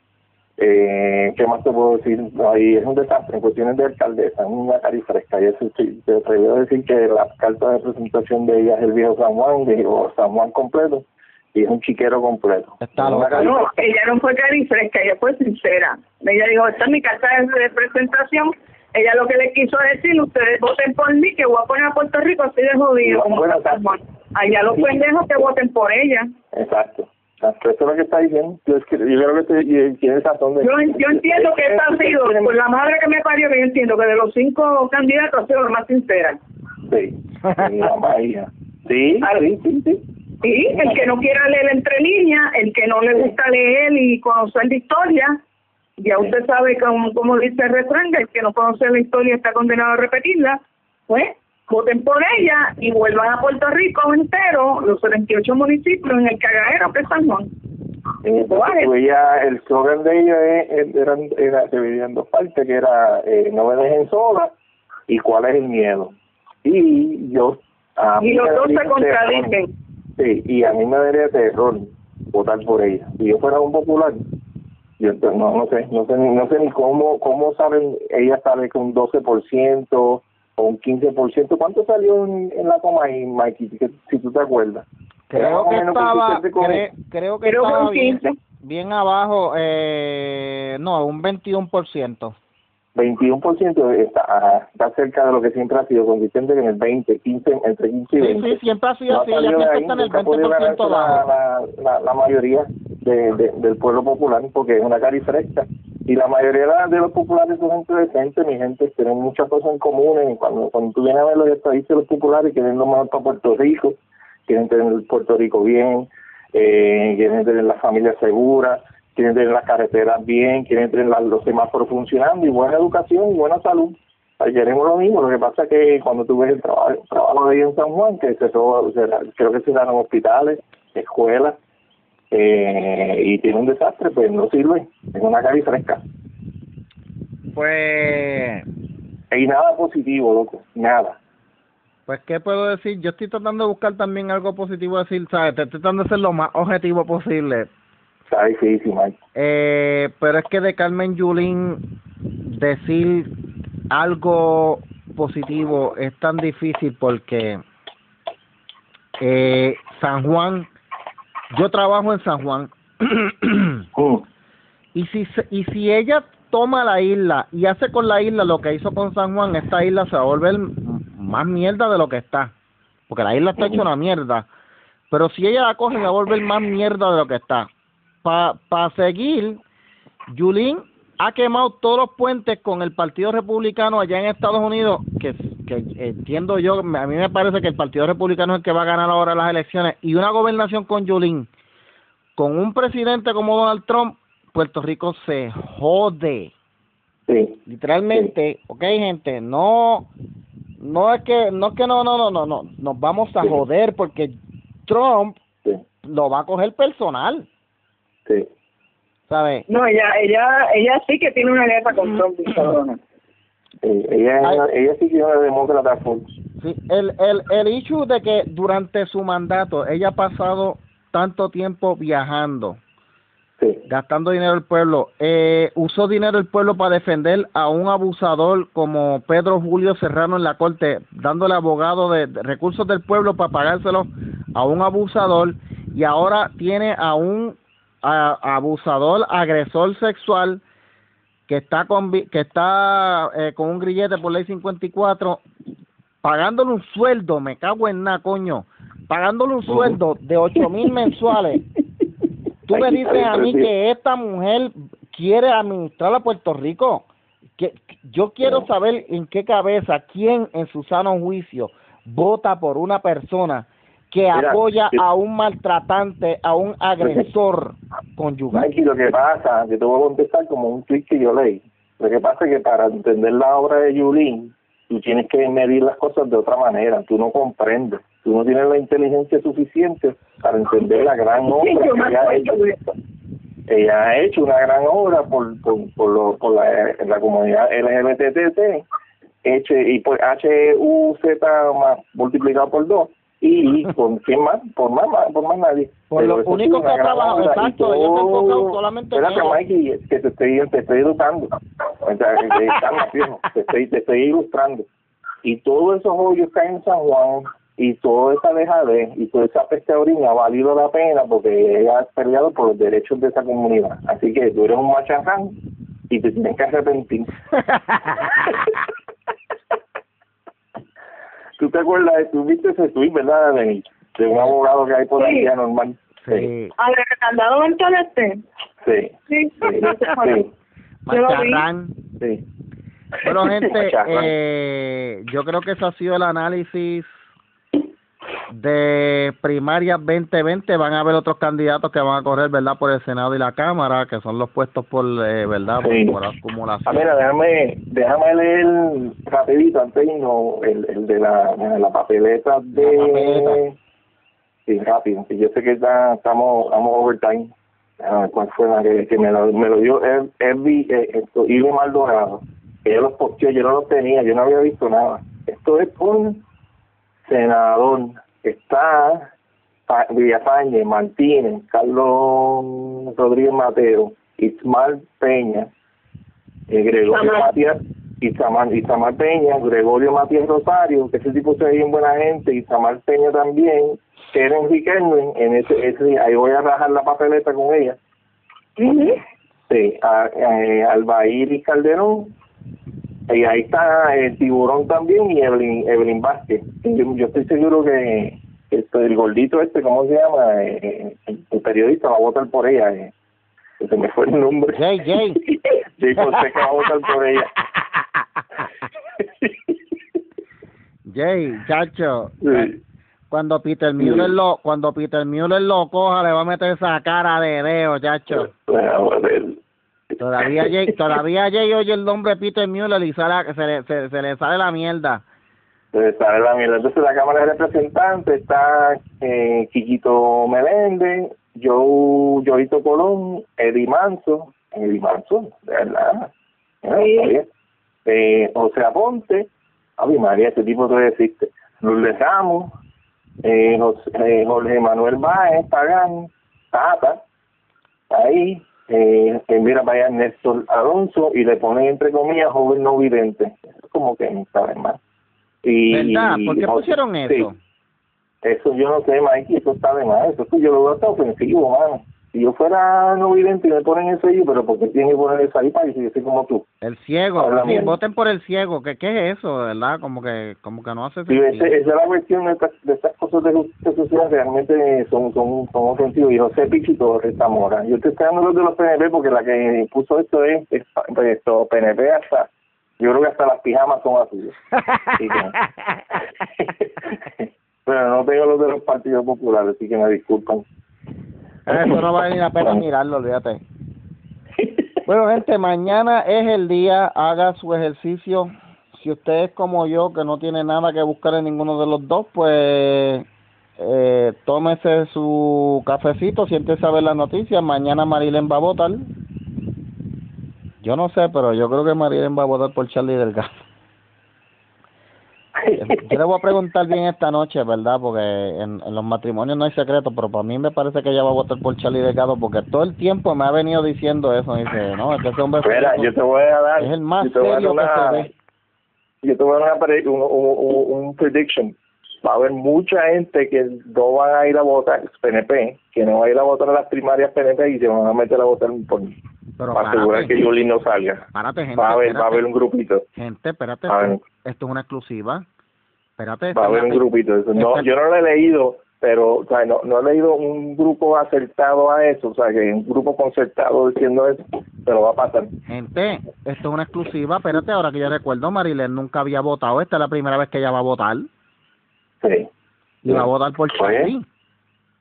Eh, ¿Qué más te puedo decir? No, Ahí es un desastre en cuestiones de alcaldesa, es una carifresca. Y eso sí, te atrevo a decir que la carta de presentación de ella es el viejo San Juan, digo San Juan completo, y es un chiquero completo. Está. No, carifresca. ella no fue cari fresca, ella fue sincera. Ella dijo, esta es mi carta de presentación. Ella lo que le quiso decir, ustedes voten por mí, que voy a poner a Puerto Rico así de jodido. como Bueno, está San Juan. Allá los pendejos que voten por ella. Exacto. Exacto. Eso es lo que está diciendo. Yo, es que, yo creo que te- y- tienes razón. De, Yo, yo entiendo que esta ha sido, por la madre que me parió, que yo entiendo que de los cinco candidatos ha sido la más sincera. Sí. *laughs* Sí, mamá, hija. Sí, sí, sí, sí. Y el que no quiera leer entre líneas, el que no le gusta leer y conocer la historia, ya usted sabe como, como dice el refrán, que el que no conoce la historia está condenado a repetirla, pues voten por ella y vuelvan a Puerto Rico entero, los 78 municipios en el cagadero que es San Juan. Eh, ella, el slogan de ella es, eran, era, se dividía en dos partes, que era eh, no me dejen sola y cuál es el miedo. Y yo... a mí Y los dos se contradicen. Sí, y a mí me daría terror votar por ella. Si yo fuera un popular, yo no, no sé, no sé, ni- no sé ni cómo, cómo saben, ella sale con un 12% o un 15%. ¿Cuánto salió en, en la coma ahí, Mikey, si, si tú te acuerdas? Creo que estaba, cre- creo que Creo que estaba un bien, 15. bien abajo, eh, no, un 21%. 21% está, ajá, está cerca de lo que siempre ha sido consistente en el 20, 15, entre 15 y Sí, 20. sí, siempre ha sido No así, está en el nunca ha podido 20% ganarse la, abajo. la, la, la mayoría de, de- del pueblo popular porque es una carifresca y la mayoría de la- los populares son gente decente, mi gente, tienen muchas cosas en común y cuando, cuando tú vienes a ver los estadistas de los populares quieren lo mejor para Puerto Rico, quieren tener Puerto Rico bien, eh, quieren tener las familias seguras, quieren tener las carreteras bien, quieren tener los semáforos funcionando y buena educación y buena salud. Ahí queremos lo mismo, lo que pasa es que cuando tú ves el trabajo, el trabajo de ahí en San Juan, que se da- creo que se dan hospitales, escuelas, eh, y tiene un desastre, pues no sirve, es una calle fresca. Pues, Y nada positivo, loco, nada. pues, ¿qué puedo decir? Yo estoy tratando de buscar también algo positivo, decir, ¿sabes? Estoy tratando de ser lo más objetivo posible. Está difícil, Mike. Eh, pero es que de Carmen Yulín decir algo positivo es tan difícil porque eh, San Juan, yo trabajo en San Juan *clears throat* Mm, y si se- y si ella toma la isla y hace con la isla lo que hizo con San Juan, esta isla se va a volver más mierda de lo que está, porque la isla está hecha una mierda. Pero si ella la coge, se va a volver más mierda de lo que está. Para pa seguir, Yulín ha quemado todos los puentes con el Partido Republicano allá en Estados Unidos, que, que entiendo yo, a mí me parece que el Partido Republicano es el que va a ganar ahora las elecciones, y una gobernación con Yulín, con un presidente como Donald Trump, Puerto Rico se jode. Sí. Literalmente, ok, gente, no, no es que, no es que no, no, no, no, no, nos vamos a Sí. joder porque Trump Sí. lo va a coger personal, Sí. ¿sabes? No, ella, ella, ella sí que tiene una guerra con Trump, cabrona. Eh, ella, ella sí que es una demócrata full. Sí, el, el, el issue de que durante su mandato ella ha pasado tanto tiempo viajando, Sí. gastando dinero del pueblo, eh, usó dinero del pueblo para defender a un abusador como Pedro Julio Serrano en la corte, dándole abogado de, de recursos del pueblo para pagárselo a un abusador y ahora tiene a un a- abusador, agresor sexual que está con que está eh, con un grillete por ley 54 pagándole un sueldo, me cago en nada, coño, pagándole un sueldo de ocho mil mensuales. Tú me dices a mí que esta mujer quiere administrar a Puerto Rico. Que, yo quiero saber en qué cabeza, quién en su sano juicio vota por una persona que Mira, apoya a un maltratante, a un agresor conyugal. Mikey, lo que pasa, que te voy a contestar como un tweet que yo leí. Lo que pasa es que para entender la obra de Yulín, tú tienes que medir las cosas de otra manera. Tú no comprendes. Tú no tienes la inteligencia suficiente para entender la gran obra que ella ha hecho. Ella ha hecho una gran obra por, por, por, lo- por la, la comunidad LGBTT, H, y por HUZ más multiplicado por dos. Y por quién más, por más, por más nadie. Por Pero lo único que ha trabajado, exacto, ha todo- enfocado solamente en Espérate. Mikey, que te estoy, te estoy educando. O sea, te estoy, te estoy ilustrando. Y todos esos hoyos que hay en San Juan, y toda esa dejadez, y toda esa peste orina ha valido la pena porque ella ha peleado por los derechos de esa comunidad. Así que tú eres un machaján y te tienes que arrepentir. *laughs* ¿Tú te acuerdas? de- ¿Tú viste ese tweet, verdad, de, de un abogado que hay por ahí Sí. normal? sí, ¿A ver, retardado mental este? Sí, Sí, sí, *laughs* sí, macharrán. sí. Bueno, *laughs* gente, eh, yo creo que ese ha sido el análisis de primarias 2020. Van a haber otros candidatos que van a correr, ¿verdad?, por el Senado y la Cámara, que son los puestos por, eh, ¿verdad?, por, Sí. por Ah, acumulación. mira, déjame, déjame leer rapidito antes irnos el, el de la, la papeleta de... La papeleta. Sí, rápido, yo sé que está, estamos, estamos overtime. A ver, ¿Cuál fue la que, que me, lo, me lo dio Evie, eh, esto, Ivy Maldonado? Ella los posteó, yo no los tenía, yo no había visto nada. Esto es un senador. Está Villafañe, Martínez, Carlos Rodríguez Mateo, Ismael Peña, eh, Gregorio. Matías, Isamar, Isamar Peña, Gregorio Matías Rosario, que ese tipo se ve bien buena gente, Isamar Peña también, Keren Riquelme, en ese, ese, ahí voy a rajar la papeleta con ella. Ujú. Sí, a, eh, Albair y Calderón. Y ahí está el tiburón también y Evelyn, Evelyn Vázquez. Yo, yo estoy seguro que el gordito este, ¿cómo se llama? Eh, el, el periodista va a votar por ella. Eh. Se me fue el nombre. Jay, Jay. *laughs* Sí, José que va a votar por ella. Jay, chacho. Sí. Cuando Peter Mueller lo, cuando Peter Mueller lo coja, le va a meter esa cara de dedo, chacho. Bueno, ver. Todavía Jay, *laughs* todavía Jay oye el nombre Peter Mueller y sale, se, le, se, se le sale la mierda. Entonces, sale la mierda. Entonces, la Cámara de Representantes está eh, Quiquito Meléndez, Joe, Joito Colón, Eddie Manso, Eddie Manso, de verdad. Ah, Sí. está bien. Eh, José Aponte, Ay María, ese tipo todavía existe. Lourdes Ramos, eh, José, eh, Jorge Manuel Báez, Pagán, Tata, ahí, eh, mira, vaya Néstor Alonso y le ponen entre comillas joven no vidente. Eso es como que no sabe más. Y, ¿Verdad? ¿Por qué pusieron sí. eso? Eso yo no sé, Mikey, eso está de más. Eso yo lo veo hasta ofensivo, mano. Si yo fuera no vidente y me ponen eso ahí, pero ¿por qué tienen que poner eso ahí para que yo soy como tú? El ciego, sí, voten por el ciego, ¿qué, qué es eso, verdad? Como que, como que no hace sentido. esa es la cuestión de estas, de estas cosas de justicia social, realmente son, son, son ofensivos. Y José Pichi Torres Zamora. Yo estoy esperando los de los PNP porque la que puso esto es, es pa- esto, PNP hasta, yo creo que hasta las pijamas son azules. Que- *laughs* *laughs* pero no tengo los de los partidos populares, así que me disculpan. Eso no vale ni la pena mirarlo, olvídate. Bueno, gente, mañana es el día, haga su ejercicio. Si usted es como yo, que no tiene nada que buscar en ninguno de los dos, pues eh, tómese su cafecito, siéntese a ver las noticias. Mañana Marilyn va a votar. Yo no sé, pero yo creo que Marilyn va a votar por Charlie Delgado. Yo le voy a preguntar bien esta noche, ¿verdad? Porque en, en los matrimonios no hay secreto, pero para mí me parece que ella va a votar por Charlie Delgado porque todo el tiempo me ha venido diciendo eso. Dice, no, es que ese hombre yo te voy a dar. es el más yo te voy a dar serio que una- se ve. Yo te voy a dar una un, un, un- un prediction. Va a haber mucha gente que no van a ir a votar PNP, que no va a ir a votar a las primarias PNP y se van a meter a votar por, Pero para asegurar que Yuli no salga. párate, gente, Va a haber, va a espérate. haber un grupito. Gente, espérate, A ver. Esto, es una exclusiva. Espérate. Va a haber un grupito. eso. No, esta- yo no lo he leído, pero o sea, no, no he leído un grupo acertado a eso, o sea, que un grupo concertado diciendo eso, pero va a pasar. Gente, esto es una exclusiva. Espérate, ahora que yo recuerdo, Marilyn nunca había votado. Esta es la primera vez que ella va a votar. Sí. Y va a votar por Pues, Charlie.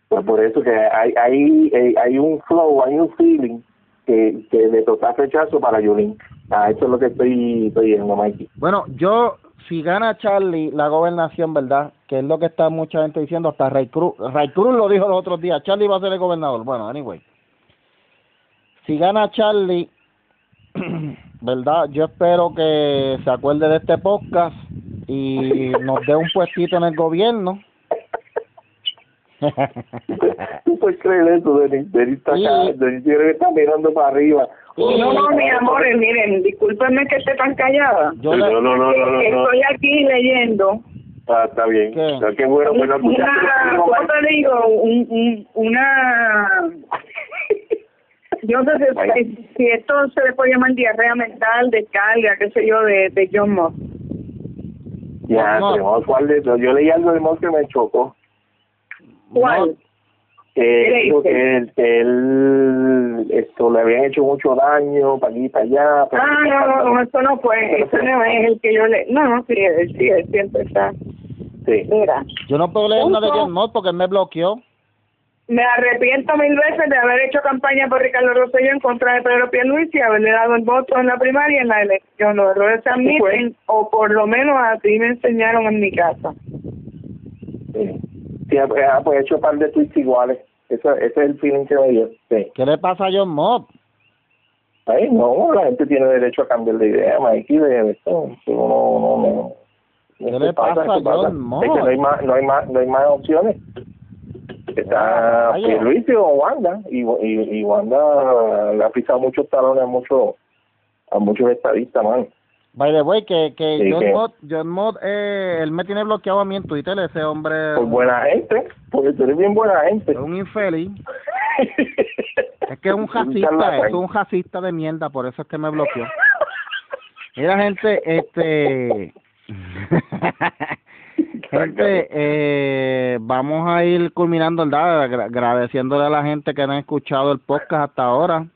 Pues por eso que hay, hay, hay, hay un flow, hay un feeling que, que de total rechazo para Yulín. Ah, eso es lo que estoy, estoy viendo, Mikey. Bueno, yo, si gana Charlie la gobernación, ¿verdad? Que es lo que está mucha gente diciendo, hasta Ray Cruz. Ray Cruz lo dijo los otros días, Charlie va a ser el gobernador. Bueno, anyway. Si gana Charlie, *clears throat* ¿verdad? Yo espero que se acuerde de este podcast y nos dé un puestito en el gobierno. *laughs* ¿Tú puedes creer eso, Denis? Denis está acá. Denis está mirando para arriba. No, no, mis amores, miren, discúlpenme que esté tan callada. Yo no, no, no, no, no, no. Estoy aquí leyendo Ah, está bien. ¿Qué? Está- Qué bueno, pues no escuchaste lo que una, dijo ¿cómo Mikey. te digo? Un, un- una... *laughs* Yo no sé si, si esto se le puede llamar diarrea mental, descarga, qué sé yo, de, de John Moss. Ya, No. tenemos cuál de Yo leí algo de Moss que me chocó. ¿Cuál? ¿Qué dice? que él, que él esto, le habían hecho mucho daño para aquí para allá. para Ah, aquí, no, para no, no, esto no fue, ese no es el que yo le... No, no, sí, él, sí, él siempre está... Sí. Mira, Yo no puedo leer una de. John Mott porque él me bloqueó. me arrepiento mil veces de haber hecho campaña por Ricardo Rosselló en contra de Pedro Pierluisi y haberle dado el voto en la primaria y en la elección. Los errores se admiten, o por lo menos así me enseñaron en mi casa. Sí, sí ah, pues, ah, pues he hecho un par de tweets iguales. Ese, ese es el feeling que me dio. Sí. ¿Qué le pasa a John Mott? Ay, no, la gente tiene derecho a cambiar de idea, Mikey, de esto. No, no, no. ¿Qué le pasa a. John Mott? Es que no hay más, no hay más, no hay más opciones. Está Vaya. Pierluisi o Wanda, y, y, y Wanda le ha pisado muchos talones a muchos, a muchos estadistas, man. By the way, que, que Sí, John que- Mott, John Mott, eh, él me tiene bloqueado a mí en Twitter, ese hombre Por buena gente, porque tú eres bien buena gente. es un infeliz. *laughs* Es que es un charlatán. es un racista de mierda, por eso es que me bloqueó. Mira, gente, este... *laughs* gente, eh, vamos a ir culminando, ¿verdad? Agra- Agradeciéndole a la gente que no ha escuchado el podcast hasta ahora.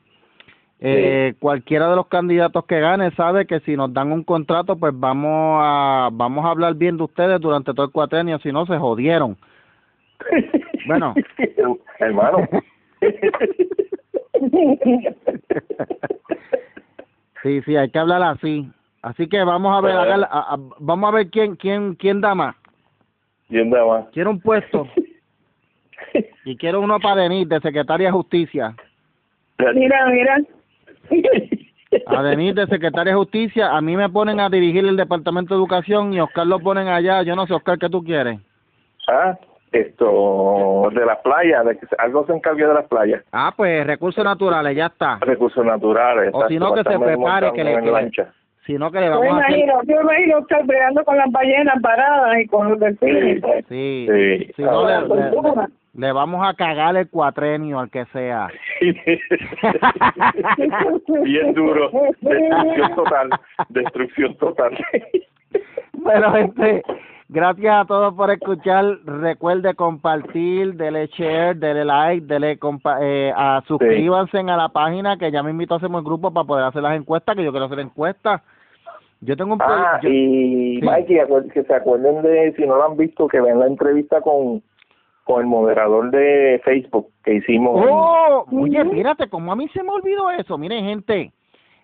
Eh, Cualquiera de los candidatos que gane sabe que si nos dan un contrato, pues vamos a vamos a hablar bien de ustedes durante todo el cuatrenio, si no se jodieron. *laughs* Bueno. Hermano. Sí, sí, hay que hablar así. Así que vamos a ver, a- a- vamos a ver quién quién quién da más. Yendo más. Quiero un puesto *laughs* y quiero uno para Denis de secretaria de justicia. Mira, mira. *laughs* A Denis de secretaria de justicia, a mí me ponen a dirigir el departamento de educación y Oscar lo ponen allá. Yo no sé, Oscar, ¿qué tú quieres? Ah, esto, de las playas, de que se- algo se encargue de las playas. Ah, pues recursos naturales, ya está. Recursos naturales. O si no, que se prepare, que le- que le- lancha. Si no, que le Yo vamos a hacer... imagino, yo imagino estar peleando con las ballenas paradas y con los delfines. Sí, Sí. si no, le, le- le- vamos a cagar el cuatrenio al que sea. *laughs* Bien duro. Destrucción total. Destrucción total. Bueno, gente, gracias a todos por escuchar. Recuerde compartir, dele share, dele like, dele compa eh, a, suscríbanse a la página que ya me invito a hacer el grupo para poder hacer las encuestas, que yo quiero hacer encuestas. Yo tengo un Ah, yo- y Sí. Mikey, que se acuerden de, si no lo han visto, que vean la entrevista con, con el moderador de Facebook que hicimos. Oh, oye, fíjate, como a mí se me olvidó eso. Miren, gente,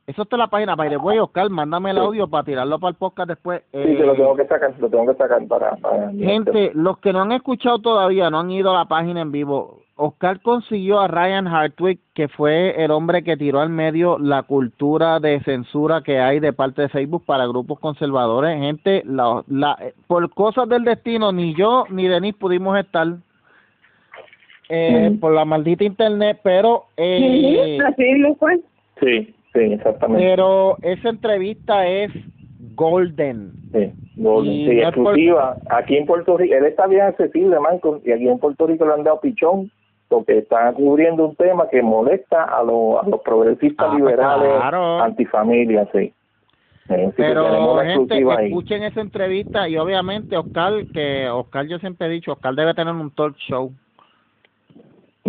Eso está en la página. By the way, Oscar, mándame el audio para tirarlo para el podcast después. Sí, que lo Eh, tengo que sacar, lo tengo que sacar para... para Gente, los que no han escuchado todavía, no han ido a la página en vivo. Oscar consiguió a Ryan Hartwig, que fue el hombre que tiró al medio la cultura de censura que hay de parte de Facebook para grupos conservadores. Gente, la, la, por cosas del destino, ni yo ni Denis pudimos estar eh, por la maldita internet, pero eh, Ujú, Así mismo fue. Sí, sí, exactamente. pero esa entrevista es golden. Sí, Golden, Y sí, por- exclusiva. Aquí en Puerto Rico, él está bien accesible, Michael, y aquí en Puerto Rico le han dado pichón porque está cubriendo un tema que molesta a, los a los progresistas Ah, pues liberales, claro. antifamilia, sí. Que Pero gente, ahí. escuchen esa entrevista y obviamente Oscar, que Oscar yo siempre he dicho, Oscar debe tener un talk show.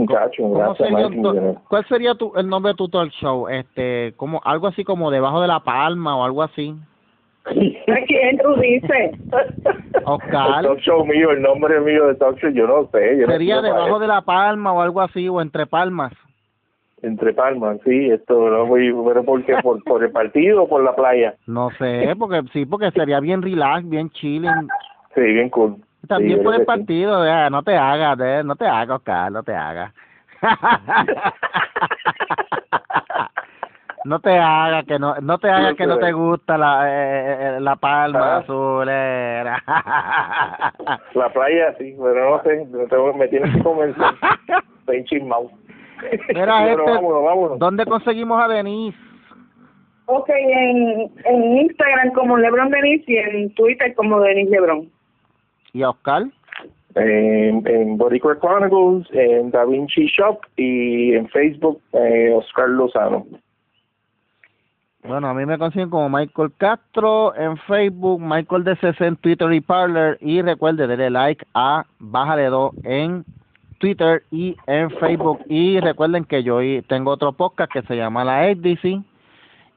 Muchacho, ¿Cómo gracias, sería un Michael. talk- ¿Cuál sería tu, el nombre de tu talk show? Este, como algo así como debajo de la palma o algo así. ¿A *laughs* quién tú dices? *laughs* Oscar. El talk show mío, el nombre mío de talk show, yo no sé. Yo no Sería sé debajo de la palma o algo así o entre palmas. Entre palmas, sí, esto no voy, pero ¿por qué? ¿Por, por el partido o por la playa? No sé, porque sí, porque sería bien relax, bien chilling. Sí, bien cool. También Sí, por el sí. partido, ya, no te hagas, de- no te hagas, Oscar, no te hagas. *laughs* no te hagas que no, no te hagas que no te gusta la eh, eh, la palma Ah. azulera. *laughs* La playa, sí, pero no sé, me tienes que convencer. *laughs* Estoy. Mira, Bueno, este, vámonos, vámonos. ¿dónde conseguimos a Denise? Ok, en, en Instagram como Lebron Denis y en Twitter como Denis Lebron. ¿Y a Oscar? En, en Boricua Chronicles, en Da Vinci Shop y en Facebook, eh, Oscar Lozano. Bueno, a mí me consiguen como Michael Castro en Facebook, Michael DCC en Twitter y Parler. Y recuerde, darle like a Bájale 2 en Twitter y en Facebook. Y recuerden que yo tengo otro podcast que se llama La XDC.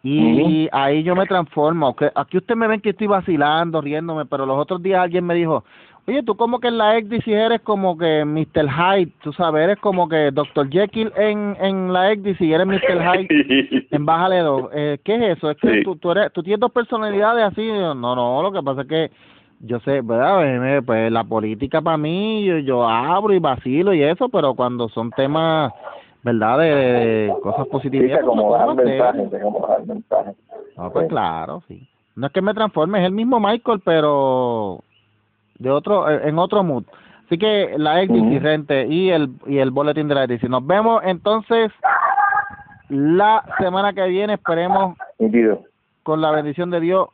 Y ahí yo me transformo. Que aquí ustedes me ven que estoy vacilando, riéndome, pero los otros días alguien me dijo, oye, tú como que en la XDC eres como que Mr. Hyde, tú sabes, eres como que Dr. Jekyll en, en la XDC y eres Mr. Hyde *laughs* en Bájale dos. Eh, ¿Qué es eso? Es que Sí. tú, tú, eres, tú tienes dos personalidades así. Yo, No, no, lo que pasa es que yo sé, ¿verdad? Pues la política para mí, yo, yo abro y vacilo y eso, pero cuando son temas, ¿verdad? De, de cosas Sí, positivas. se me pongo acomodan más serio. mensajes, se acomodan mensajes. No, pues Sí. claro, sí. No es que me transforme, es el mismo Michael, pero de otro, eh, en otro mood. Así que la ex gente y el y el boletín de la edición. Nos vemos entonces la semana que viene. Esperemos con la bendición de Dios.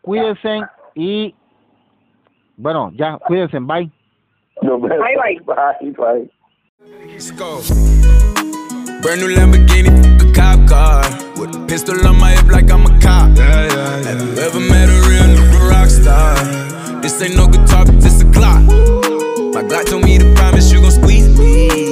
Cuídense y bueno, ya, cuídense. Bye. Bye, bye. Bye, bye. Let's go. Brand new Lamborghini, a cop car. With a pistol on my hip like I'm a cop. Yeah, yeah, Have you ever met a real nigga rock star? This ain't no guitar, but this a clock. My God told me to promise you gon' squeeze.